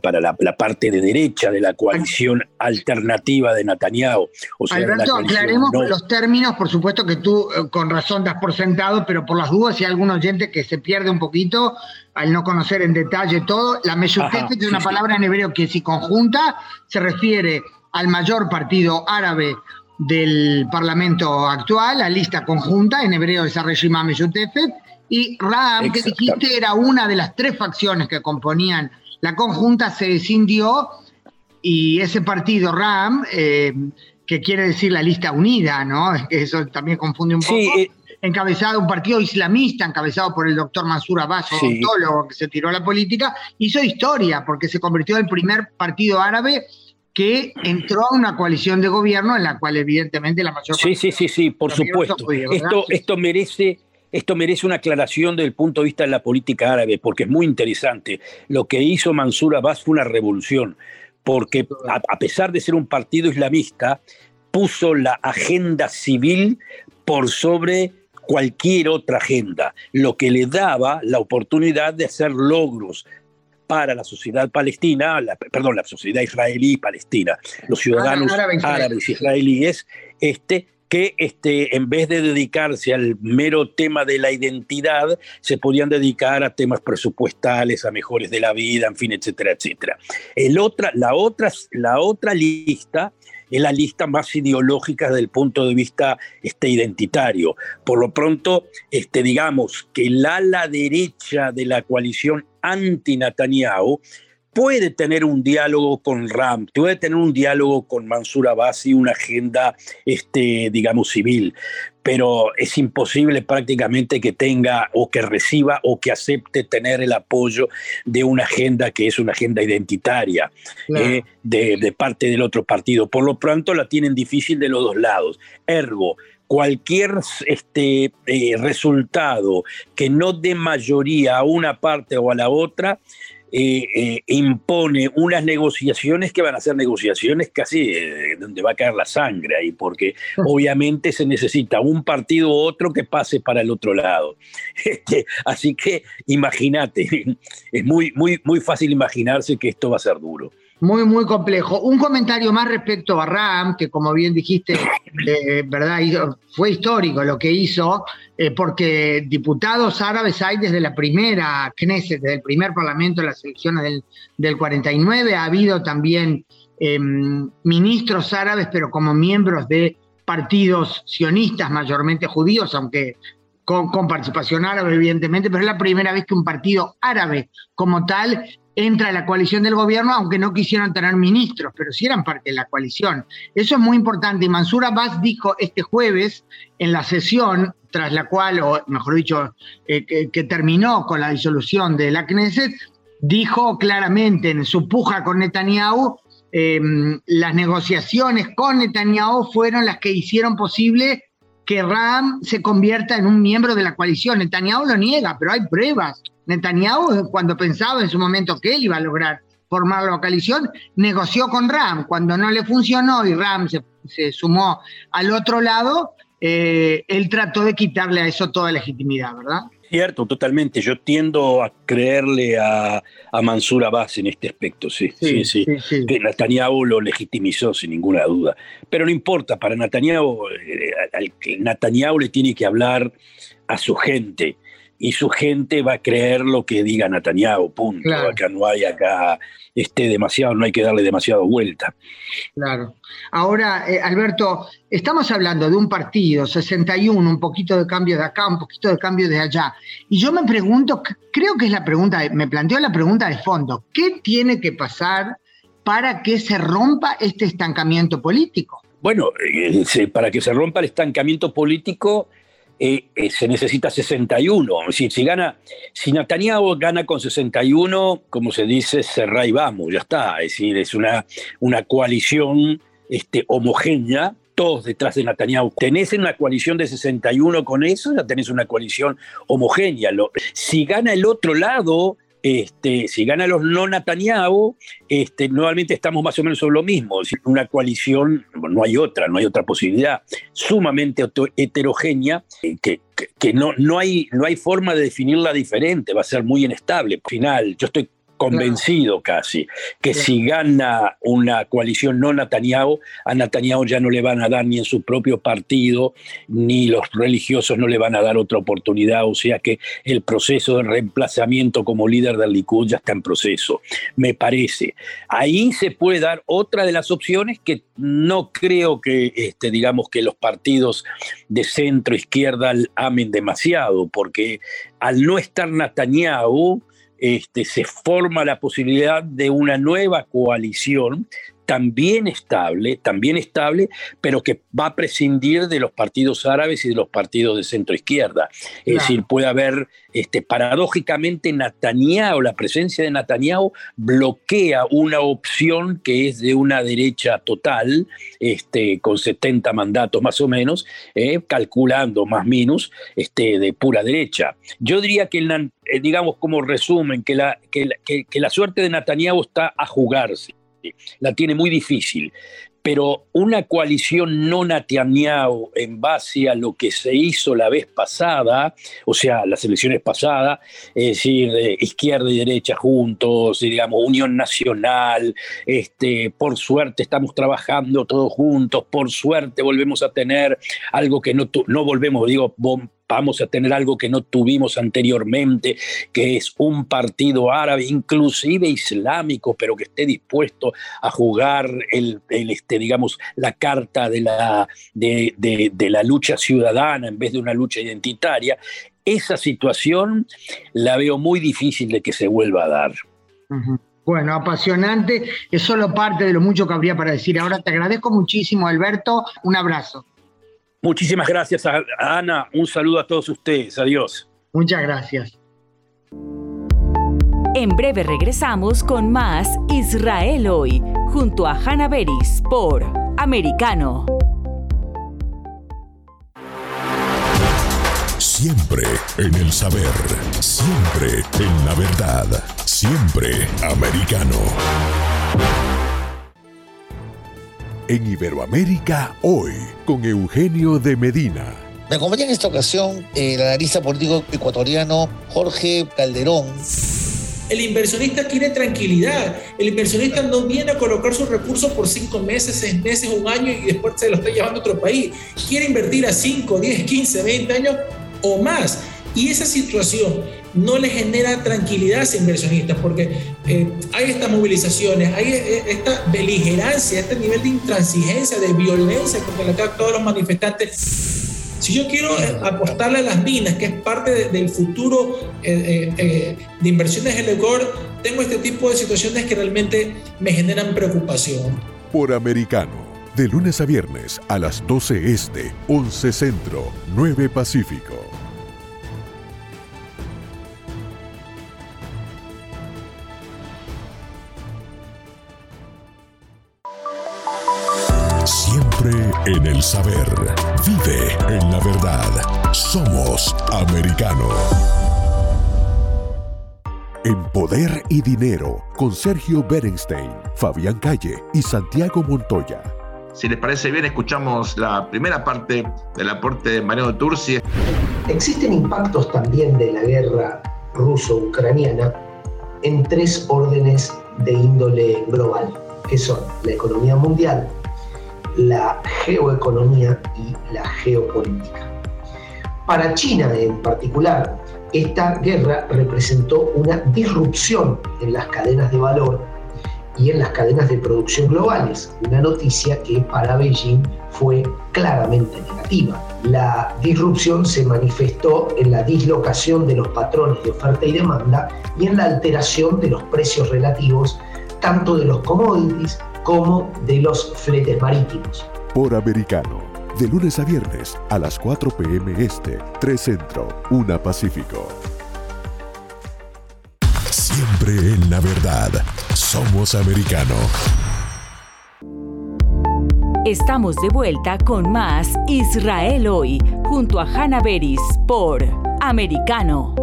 para la, parte de derecha de la coalición alternativa de Netanyahu. O sea, Alberto, aclaremos los términos, por supuesto que tú eh, con razón das por sentado, pero por las dudas, si hay algún oyente que se pierde un poquito, al no conocer en detalle todo. La Meshutefet es una palabra en hebreo que si conjunta se refiere al mayor partido árabe del Parlamento actual, la lista conjunta, en hebreo es Reshima Meshutefet, y Ram, que dijiste era una de las tres facciones que componían la conjunta, se escindió y ese partido Ram, eh, que quiere decir la lista unida, ¿no? Eso también confunde un poco. Eh, encabezado, un partido islamista encabezado por el doctor Mansur Abbas, odontólogo que se tiró a la política, hizo historia porque se convirtió en el primer partido árabe que entró a una coalición de gobierno en la cual evidentemente la mayor Sí, sí, sí, sí, por supuesto. esto, esto merece... Esto merece una aclaración desde el punto de vista de la política árabe, porque es muy interesante. Lo que hizo Mansur Abbas fue una revolución, porque a pesar de ser un partido islamista, puso la agenda civil por sobre cualquier otra agenda, lo que le daba la oportunidad de hacer logros para la sociedad palestina, perdón, la sociedad israelí y palestina, los ciudadanos árabes israelíes, este, que este, en vez de dedicarse al mero tema de la identidad, se podían dedicar a temas presupuestales, a mejores de la vida, en fin, etcétera, etcétera. El otra, la, otra, la otra lista es la lista más ideológica desde el punto de vista este, identitario. Por lo pronto, este, digamos que el ala derecha de la coalición anti-Netanyahu puede tener un diálogo con Ram, puede tener un diálogo con Mansur Abbas y una agenda, este, digamos, civil, pero es imposible prácticamente que tenga o que reciba o que acepte tener el apoyo de una agenda que es una agenda identitaria eh, de, parte del otro partido. Por lo pronto la tienen difícil de los dos lados. Ergo, cualquier este, eh, resultado que no dé mayoría a una parte o a la otra, eh, eh, impone unas negociaciones que van a ser negociaciones casi eh, donde va a caer la sangre ahí, porque obviamente se necesita un partido u otro que pase para el otro lado. Este, así que imagínate, es muy, muy, muy fácil imaginarse que esto va a ser duro. Muy, muy complejo. Un comentario más respecto a Ram, que como bien dijiste, eh, ¿verdad? Fue histórico lo que hizo, eh, porque diputados árabes hay desde la primera Knesset, desde el primer parlamento de las elecciones del, del 49. Ha habido también em, ministros árabes, pero como miembros de partidos sionistas, mayormente judíos, aunque con, participación árabe, evidentemente, pero es la primera vez que un partido árabe como tal entra a la coalición del gobierno, aunque no quisieran tener ministros, pero sí eran parte de la coalición. Eso es muy importante. Y Mansur Abbas dijo este jueves en la sesión, tras la cual, o mejor dicho, eh, que, terminó con la disolución de la Knesset, dijo claramente en su puja con Netanyahu, em, las negociaciones con Netanyahu fueron las que hicieron posible que Ram se convierta en un miembro de la coalición. Netanyahu lo niega, pero hay pruebas. Netanyahu, cuando pensaba en su momento que él iba a lograr formar la coalición, negoció con Ram. Cuando no le funcionó y Ram se, sumó al otro lado, eh, él trató de quitarle a eso toda legitimidad, ¿verdad? Cierto, totalmente. Yo tiendo a creerle a, a Mansur Abbas en este aspecto, sí, sí, sí. Que Netanyahu lo legitimizó sin ninguna duda. Pero no importa, para Netanyahu, eh, al, Netanyahu le tiene que hablar a su gente y su gente va a creer lo que diga Netanyahu, punto. Acá no hay acá este, demasiado, no hay que darle demasiado vuelta. Claro. Ahora, eh, Alberto, estamos hablando de un partido, 61, un poquito de cambio de acá, un poquito de cambio de allá. Y yo me pregunto, creo que es la pregunta, me planteo la pregunta de fondo, ¿qué tiene que pasar para que se rompa este estancamiento político? Bueno, eh, para que se rompa el estancamiento político, eh, eh, se necesita 61. Si, si, gana, si Netanyahu gana con 61, como se dice, cerrá y vamos, ya está. Es decir, es una, una coalición este, homogénea, todos detrás de Netanyahu. Tenés una coalición de 61 con eso, ya tenés una coalición homogénea. si gana el otro lado, Este, si gana los no Netanyahu, este, nuevamente estamos más o menos sobre lo mismo. Una coalición, no hay otra, no hay otra posibilidad, sumamente heterogénea, eh, que, no, no, hay, no hay forma de definirla diferente, va a ser muy inestable. Al final, yo estoy convencido casi, que si gana una coalición no Netanyahu, a Netanyahu ya no le van a dar ni en su propio partido, ni los religiosos no le van a dar otra oportunidad, o sea que el proceso de reemplazamiento como líder del Likud ya está en proceso, me parece. Ahí se puede dar otra de las opciones que no creo que, este, digamos, que los partidos de centro izquierda amen demasiado, porque al no estar Netanyahu, este, se forma la posibilidad de una nueva coalición también estable, también estable, pero que va a prescindir de los partidos árabes y de los partidos de centro izquierda. Es decir, puede haber, este, paradójicamente, Netanyahu, la presencia de Netanyahu bloquea una opción que es de una derecha total, este, con 70 mandatos más o menos, eh, calculando más o menos, este, de pura derecha. Yo diría que, eh, digamos como resumen, que la, que, que la suerte de Netanyahu está a jugarse la tiene muy difícil. Pero una coalición no Netanyahu en base a lo que se hizo la vez pasada, o sea, las elecciones pasadas, es decir, izquierda y derecha juntos, digamos, unión nacional, este, por suerte estamos trabajando todos juntos, por suerte volvemos a tener algo que no, no volvemos, digo, vamos a tener algo que no tuvimos anteriormente, que es un partido árabe, inclusive islámico, pero que esté dispuesto a jugar el, este, digamos, la carta de la, de, la lucha ciudadana en vez de una lucha identitaria. Esa situación la veo muy difícil de que se vuelva a dar. Bueno, apasionante, es solo parte de lo mucho que habría para decir. Ahora te agradezco muchísimo, Alberto. Un abrazo. Muchísimas gracias, Ana. Un saludo a todos ustedes. Adiós. Muchas gracias. En breve regresamos con más Israel hoy, junto a Hanna Beris por Americano. Siempre en el saber, siempre en la verdad, siempre americano en Iberoamérica hoy con Eugenio de Medina. Me acompaña en esta ocasión el analista político ecuatoriano Jorge Calderón. El inversionista quiere tranquilidad. El inversionista no viene a colocar sus recursos por cinco meses, seis meses, un año y después se lo está llevando a otro país. Quiere invertir a 5, 10, 15, 20 años o más. Y esa situación no le genera tranquilidad a ese inversionista, porque eh, hay estas movilizaciones, hay eh, esta beligerancia, este nivel de intransigencia, de violencia contra todos los manifestantes. Si yo quiero eh, apostarle a las minas, que es parte del futuro de inversiones en Ecuador, tengo este tipo de situaciones que realmente me generan preocupación. Por americano, de lunes a viernes a las 12 este, 11 centro, 9 pacífico. El saber. Vive en la verdad. Somos americano. En Poder y Dinero, con Sergio Berenstein, Fabián Calle y Santiago Montoya. Si les parece bien, escuchamos la primera parte del aporte de Mariano Turci. Existen impactos también de la guerra ruso-ucraniana en tres órdenes de índole global, que son la economía mundial, la geoeconomía y la geopolítica. Para China en particular, esta guerra representó una disrupción en las cadenas de valor y en las cadenas de producción globales, una noticia que para Beijing fue claramente negativa. La disrupción se manifestó en la dislocación de los patrones de oferta y demanda y en la alteración de los precios relativos tanto de los commodities como de los fletes marítimos. Por americano, de lunes a viernes a las 4 p.m. Este, 3 Centro, 1 Pacífico. Siempre en la verdad, somos americano. Estamos de vuelta con más Israel hoy, junto a Hanna Beris por Americano.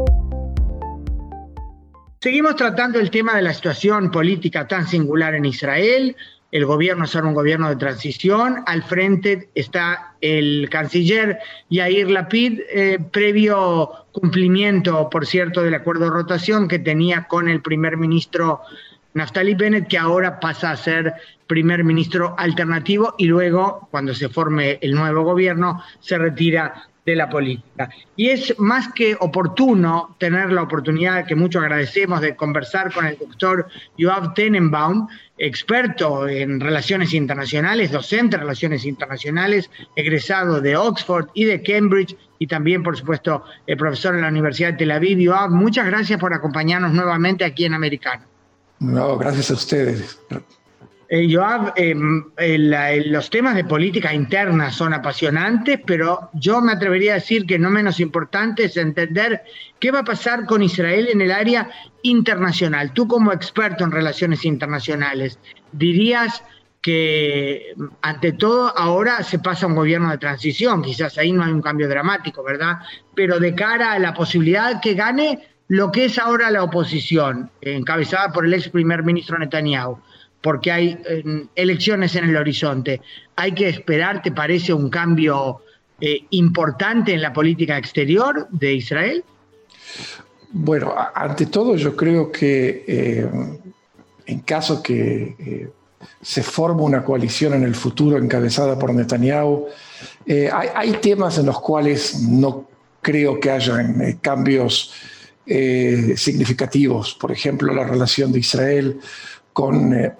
Seguimos tratando el tema de la situación política tan singular en Israel. El gobierno ahora un gobierno de transición. Al frente está el canciller Yair Lapid, eh, previo cumplimiento, por cierto, del acuerdo de rotación que tenía con el primer ministro Naftali Bennett, que ahora pasa a ser primer ministro alternativo y luego, cuando se forme el nuevo gobierno, se retira de la política. Y es más que oportuno tener la oportunidad que mucho agradecemos de conversar con el doctor Joab Tenenbaum, experto en relaciones internacionales, docente en relaciones internacionales, egresado de Oxford y de Cambridge y también, por supuesto, el profesor en la Universidad de Tel Aviv. Joab, muchas gracias por acompañarnos nuevamente aquí en Americano. No, gracias a ustedes. Eh, Joab, em, los temas de política interna son apasionantes, pero yo me atrevería a decir que no menos importante es entender qué va a pasar con Israel en el área internacional. Tú como experto en relaciones internacionales, dirías que ante todo ahora se pasa un gobierno de transición, quizás ahí no hay un cambio dramático, ¿verdad? Pero de cara a la posibilidad que gane lo que es ahora la oposición, encabezada por el ex primer ministro Netanyahu, porque hay elecciones en el horizonte. Hay que esperar, ¿te parece un cambio eh, importante en la política exterior de Israel? Bueno, ante todo yo creo que eh, en caso que eh, se forme una coalición en el futuro encabezada por Netanyahu, hay, hay, temas en los cuales no creo que hayan cambios significativos, por ejemplo, la relación de Israel con eh,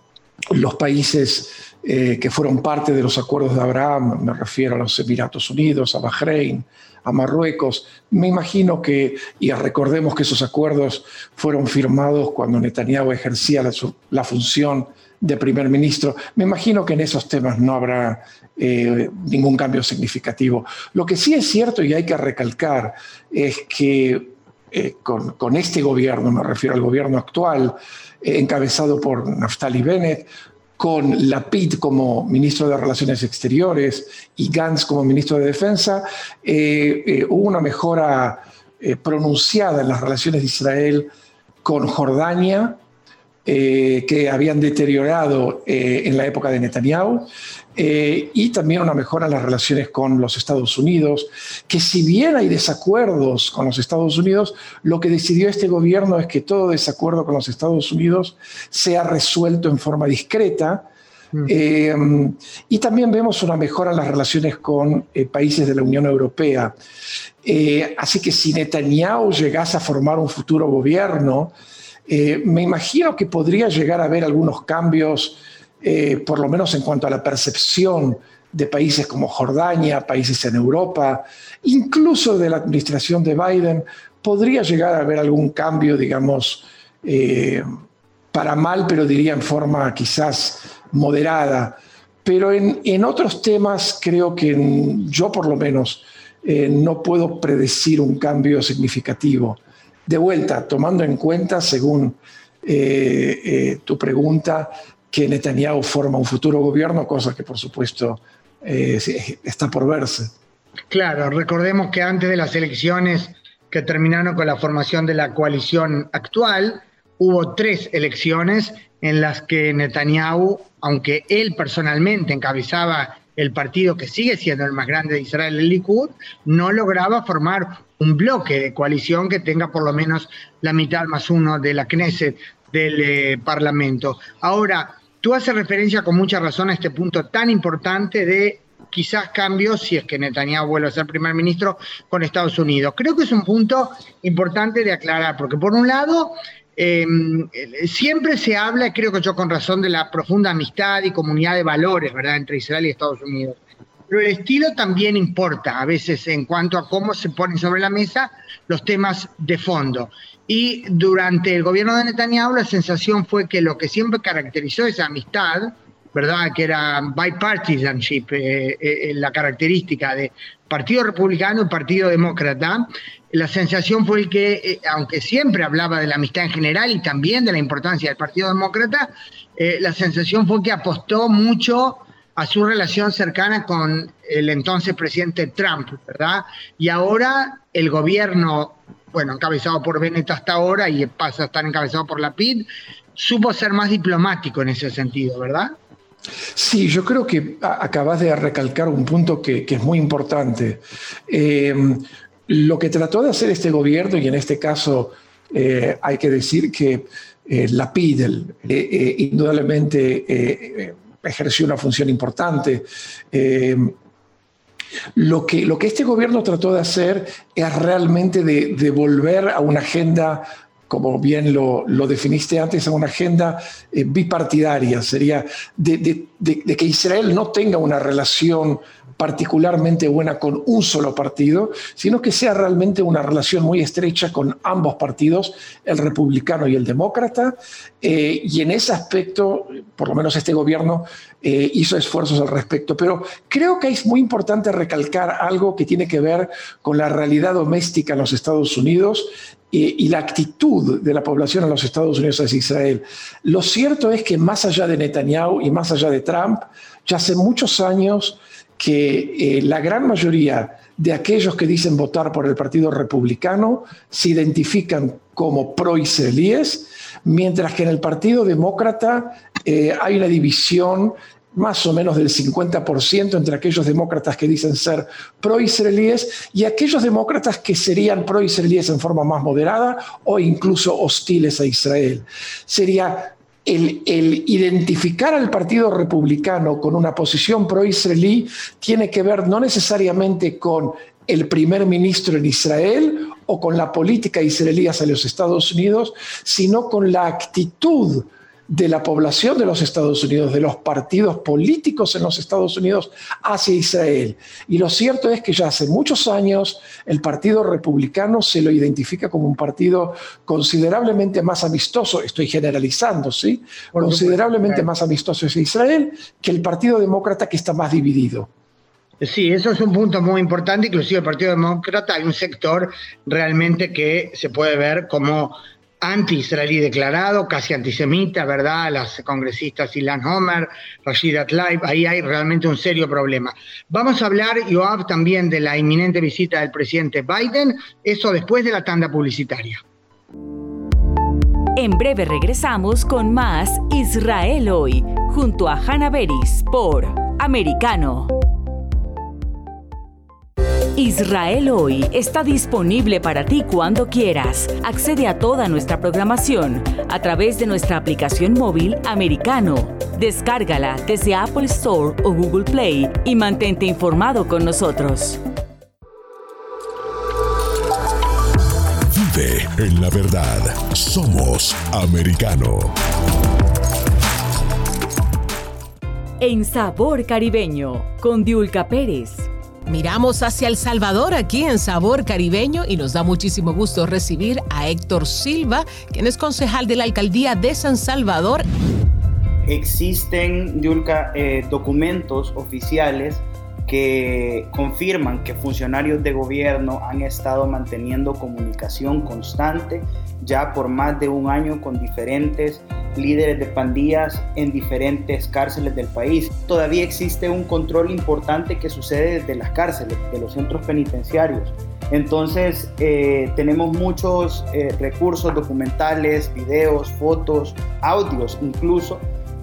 los países eh, que fueron parte de los acuerdos de Abraham, me refiero a los Emiratos Unidos, a Bahrein, a Marruecos. Me imagino que, y recordemos que esos acuerdos fueron firmados cuando Netanyahu ejercía la, la función de primer ministro. Me imagino que en esos temas no habrá ningún cambio significativo. Lo que sí es cierto y hay que recalcar es que eh, con, este gobierno, me refiero al gobierno actual, eh, encabezado por Naftali Bennett, con Lapid como ministro de Relaciones Exteriores y Gantz como ministro de Defensa, eh, hubo una mejora pronunciada en las relaciones de Israel con Jordania, que habían deteriorado en la época de Netanyahu, eh, y también una mejora en las relaciones con los Estados Unidos, que si bien hay desacuerdos con los Estados Unidos, lo que decidió este gobierno es que todo desacuerdo con los Estados Unidos sea resuelto en forma discreta. Mm. Eh, y también vemos una mejora en las relaciones con eh, países de la Unión Europea. así que si Netanyahu llegase a formar un futuro gobierno, me imagino que podría llegar a haber algunos cambios eh, por lo menos en cuanto a la percepción de países como Jordania, países en Europa, incluso de la administración de Biden, podría llegar a haber algún cambio, digamos, eh, para mal, pero diría en forma quizás moderada. Pero en, otros temas creo que yo por lo menos eh, no puedo predecir un cambio significativo. De vuelta, tomando en cuenta, según tu pregunta, que Netanyahu forma un futuro gobierno, cosa que por supuesto eh, está por verse. Claro, recordemos que antes de las elecciones que terminaron con la formación de la coalición actual, hubo tres elecciones en las que Netanyahu, aunque él personalmente encabezaba el partido que sigue siendo el más grande de Israel, el Likud, no lograba formar un bloque de coalición que tenga por lo menos la mitad más uno de la Knesset del eh, Parlamento. Ahora, tú haces referencia con mucha razón a este punto tan importante de quizás cambios, si es que Netanyahu vuelve a ser primer ministro, con Estados Unidos. Creo que es un punto importante de aclarar, porque por un lado, em, siempre se habla, creo que yo con razón, de la profunda amistad y comunidad de valores, ¿verdad?, entre Israel y Estados Unidos. Pero el estilo también importa a veces en cuanto a cómo se ponen sobre la mesa los temas de fondo. Y durante el gobierno de Netanyahu la sensación fue que lo que siempre caracterizó esa amistad, ¿verdad? Que era bipartisanship, eh, eh, la característica de Partido Republicano y Partido Demócrata, la sensación fue que, eh, aunque siempre hablaba de la amistad en general y también de la importancia del Partido Demócrata, la sensación fue que apostó mucho a su relación cercana con el entonces presidente Trump, ¿verdad? Y ahora el gobierno bueno, encabezado por Bennett hasta ahora y pasa a estar encabezado por la PID, supo ser más diplomático en ese sentido, ¿verdad? Sí, yo creo que acabas de recalcar un punto que, es muy importante. Em, lo que trató de hacer este gobierno, y en este caso eh, hay que decir que eh, la PID eh, indudablemente ejerció una función importante. Em, lo que, lo que este gobierno trató de hacer es realmente de, volver a una agenda como bien lo, definiste antes, a una agenda eh, bipartidaria, sería de, que Israel no tenga una relación particularmente buena con un solo partido, sino que sea realmente una relación muy estrecha con ambos partidos, el republicano y el demócrata. Eh, y en ese aspecto, por lo menos este gobierno eh, hizo esfuerzos al respecto. Pero creo que es muy importante recalcar algo que tiene que ver con la realidad doméstica en los Estados Unidos y, la actitud de la población en los Estados Unidos hacia Israel. Lo cierto es que más allá de Netanyahu y más allá de Trump, ya hace muchos años que eh, la gran mayoría de aquellos que dicen votar por el Partido Republicano se identifican como pro-israelíes, mientras que en el Partido Demócrata eh, hay una división más o menos del 50% entre aquellos demócratas que dicen ser pro-israelíes y aquellos demócratas que serían pro-israelíes en forma más moderada o incluso hostiles a Israel. Sería el, identificar al Partido Republicano con una posición pro-israelí tiene que ver no necesariamente con el primer ministro en Israel o con la política israelí hacia los Estados Unidos, sino con la actitud de la población de los Estados Unidos, de los partidos políticos en los Estados Unidos hacia Israel. Y lo cierto es que ya hace muchos años el Partido Republicano se lo identifica como un partido considerablemente más amistoso, estoy generalizando, ¿sí? considerablemente más amistoso hacia Israel que el Partido Demócrata que está más dividido. Sí, eso es un punto muy importante. Inclusive el Partido Demócrata hay un sector realmente que se puede ver como anti-israelí declarado, casi antisemita, ¿verdad? Las congresistas Ilan Homer, Rashida Tlaib, ahí hay realmente un serio problema. Vamos a hablar, Joab, también de la inminente visita del presidente Biden, eso después de la tanda publicitaria. En breve regresamos con más Israel hoy, junto a Hannah Beris por Americano. Israel hoy está disponible para ti cuando quieras. Accede a toda nuestra programación a través de nuestra aplicación móvil americano. Descárgala desde Apple Store o Google Play y mantente informado con nosotros. Vive en la verdad. Somos americano. En Sabor Caribeño, con Diulca Pérez. Miramos hacia El Salvador aquí en Sabor Caribeño y nos da muchísimo gusto recibir a Héctor Silva, quien es concejal de la alcaldía de San Salvador. Existen, eh, documentos oficiales que confirman que funcionarios de gobierno han estado manteniendo comunicación constante ya por más de un año con diferentes líderes de pandillas en diferentes cárceles del país. Todavía existe un control importante que sucede desde las cárceles, de los centros penitenciarios. Entonces eh, tenemos muchos eh, recursos documentales, videos, fotos, audios incluso,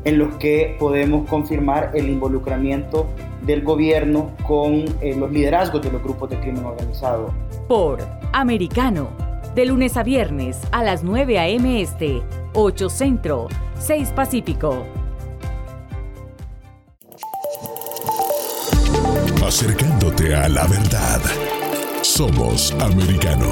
en los que podemos confirmar el involucramiento del gobierno con eh, los liderazgos de los grupos de crimen organizado. Por Americano, de lunes a viernes a las 9 a.m. Este, 8 Centro, 6 Pacífico. Acercándote a la verdad. Somos americano.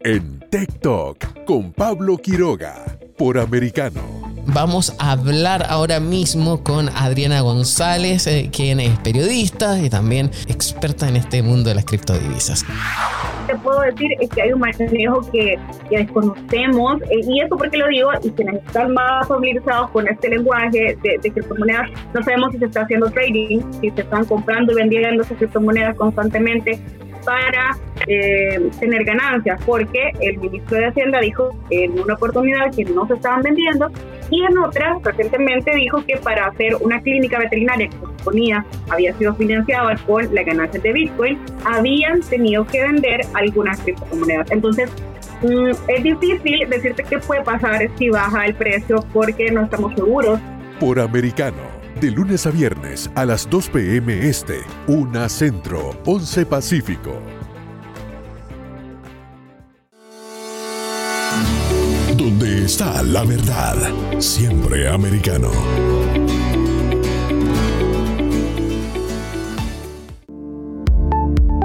En TikTok con Pablo Quiroga por americano. Vamos a hablar ahora mismo con Adriana González, eh, quien es periodista y también experta en este mundo de las criptodivisas. Te puedo decir es que hay un manejo que, que desconocemos, eh, y eso porque lo digo, y quienes están más familiarizados con este lenguaje de, de, criptomonedas, no sabemos si se está haciendo trading, si se están comprando y vendiendo esas criptomonedas constantemente, para eh, tener ganancias, porque el ministro de Hacienda dijo en una oportunidad que no se estaban vendiendo y en otra recientemente dijo que para hacer una clínica veterinaria que se suponía había sido financiada con las ganancias de Bitcoin, habían tenido que vender algunas criptomonedas. Entonces, mm, es difícil decirte qué puede pasar si baja el precio porque no estamos seguros. Por americano de lunes a viernes a las 2 p.m. Este, 1 Centro, 11 Pacífico. Está la verdad, siempre americano.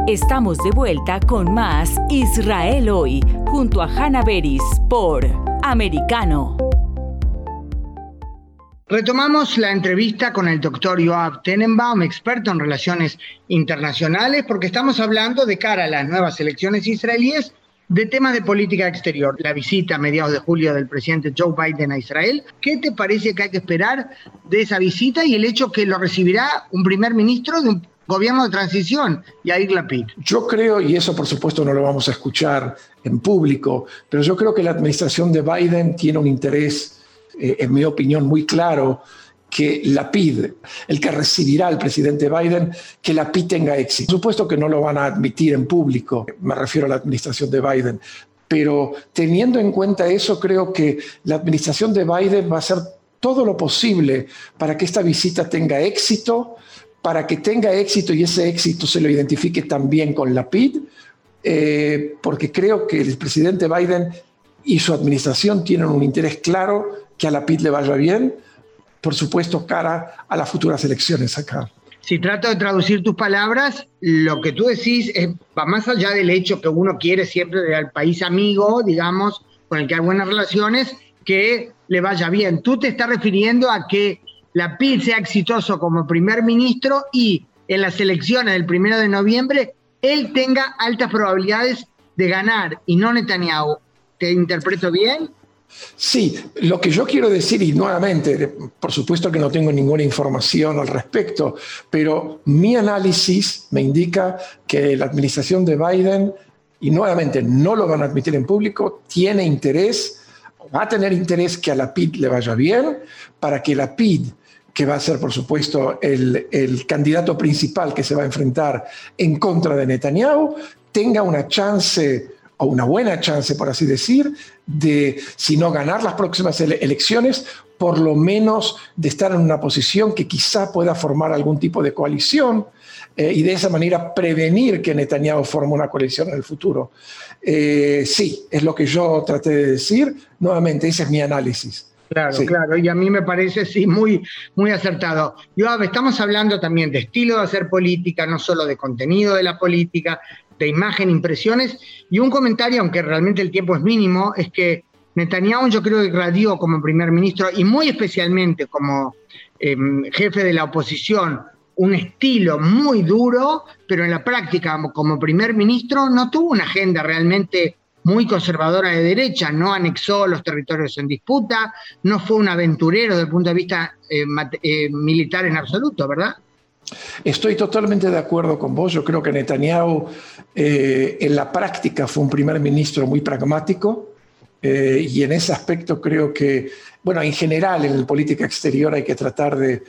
Estamos de vuelta con más Israel hoy, junto a Hanna Beris por Americano. Retomamos la entrevista con el doctor Joab Tenenbaum, experto en relaciones internacionales, porque estamos hablando de cara a las nuevas elecciones israelíes de temas de política exterior. La visita a mediados de julio del presidente Joe Biden a Israel. ¿Qué te parece que hay que esperar de esa visita y el hecho que lo recibirá un primer ministro de un gobierno de transición, Yair Lapid? Yo creo, y eso por supuesto no lo vamos a escuchar en público, pero yo creo que la administración de Biden tiene un interés eh, en mi opinión, muy claro que la PID, el que recibirá al presidente Biden, que la PID tenga éxito. Por supuesto que no lo van a admitir en público, me refiero a la administración de Biden, pero teniendo en cuenta eso, creo que la administración de Biden va a hacer todo lo posible para que esta visita tenga éxito, para que tenga éxito y ese éxito se lo identifique también con la PID, eh, porque creo que el presidente Biden y su administración tienen un interés claro que a la PIT le vaya bien, por supuesto, cara a las futuras elecciones acá. Si trato de traducir tus palabras, lo que tú decís va más allá del hecho que uno quiere siempre al país amigo, digamos, con el que hay buenas relaciones, que le vaya bien. Tú te estás refiriendo a que la PID sea exitoso como primer ministro y en las elecciones del primero de noviembre él tenga altas probabilidades de ganar y no Netanyahu. ¿Te interpreto bien? Sí, lo que yo quiero decir, y nuevamente, por supuesto que no tengo ninguna información al respecto, pero mi análisis me indica que la administración de Biden, y nuevamente no lo van a admitir en público, tiene interés, va a tener interés que a la PID le vaya bien, para que la PID, que va a ser por supuesto el, el candidato principal que se va a enfrentar en contra de Netanyahu, tenga una chance o una buena chance, por así decir, de, si no ganar las próximas elecciones, por lo menos de estar en una posición que quizá pueda formar algún tipo de coalición eh, y de esa manera prevenir que Netanyahu forme una coalición en el futuro. Eh, sí, es lo que yo traté de decir. Nuevamente, ese es mi análisis. Claro, claro, y a mí me parece, sí, muy, muy acertado. Joab, estamos hablando también de estilo de hacer política, no solo de contenido de la política, de imagen, impresiones, y un comentario, aunque realmente el tiempo es mínimo, es que Netanyahu yo creo que radió como primer ministro y muy especialmente como em, jefe de la oposición un estilo muy duro, pero en la práctica como primer ministro no tuvo una agenda realmente muy conservadora de derecha, no anexó los territorios en disputa, no fue un aventurero desde el punto de vista eh, eh, militar en absoluto, ¿verdad? Estoy totalmente de acuerdo con vos. Yo creo que Netanyahu eh, en la práctica fue un primer ministro muy pragmático eh, y en ese aspecto creo que, bueno, en general en la política exterior hay que tratar de,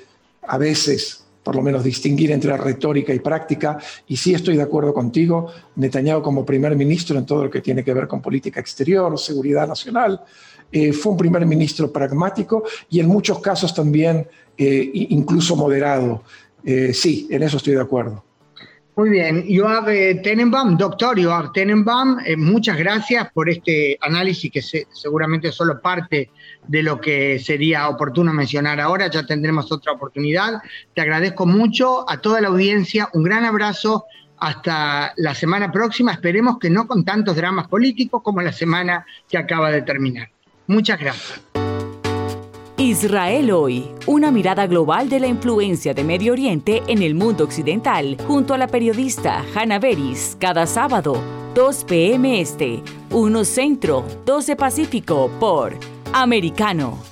a veces, por lo menos distinguir entre retórica y práctica. Y sí estoy de acuerdo contigo, Netanyahu como primer ministro en todo lo que tiene que ver con política exterior, seguridad nacional, eh, fue un primer ministro pragmático y en muchos casos también incluso moderado. Eh, sí, en eso estoy de acuerdo. Muy bien, Joab eh, Tenenbaum, doctor Joab Tenenbaum, eh, muchas gracias por este análisis que seguramente es solo parte de lo que sería oportuno mencionar ahora, ya tendremos otra oportunidad. Te agradezco mucho a toda la audiencia, un gran abrazo, hasta la semana próxima, esperemos que no con tantos dramas políticos como la semana que acaba de terminar. Muchas gracias. Israel hoy, una mirada global de la influencia de Medio Oriente en el mundo occidental, junto a la periodista Hannah Beris, cada sábado, 2 p.m. Este, 1 Centro, 12 Pacífico, por Americano.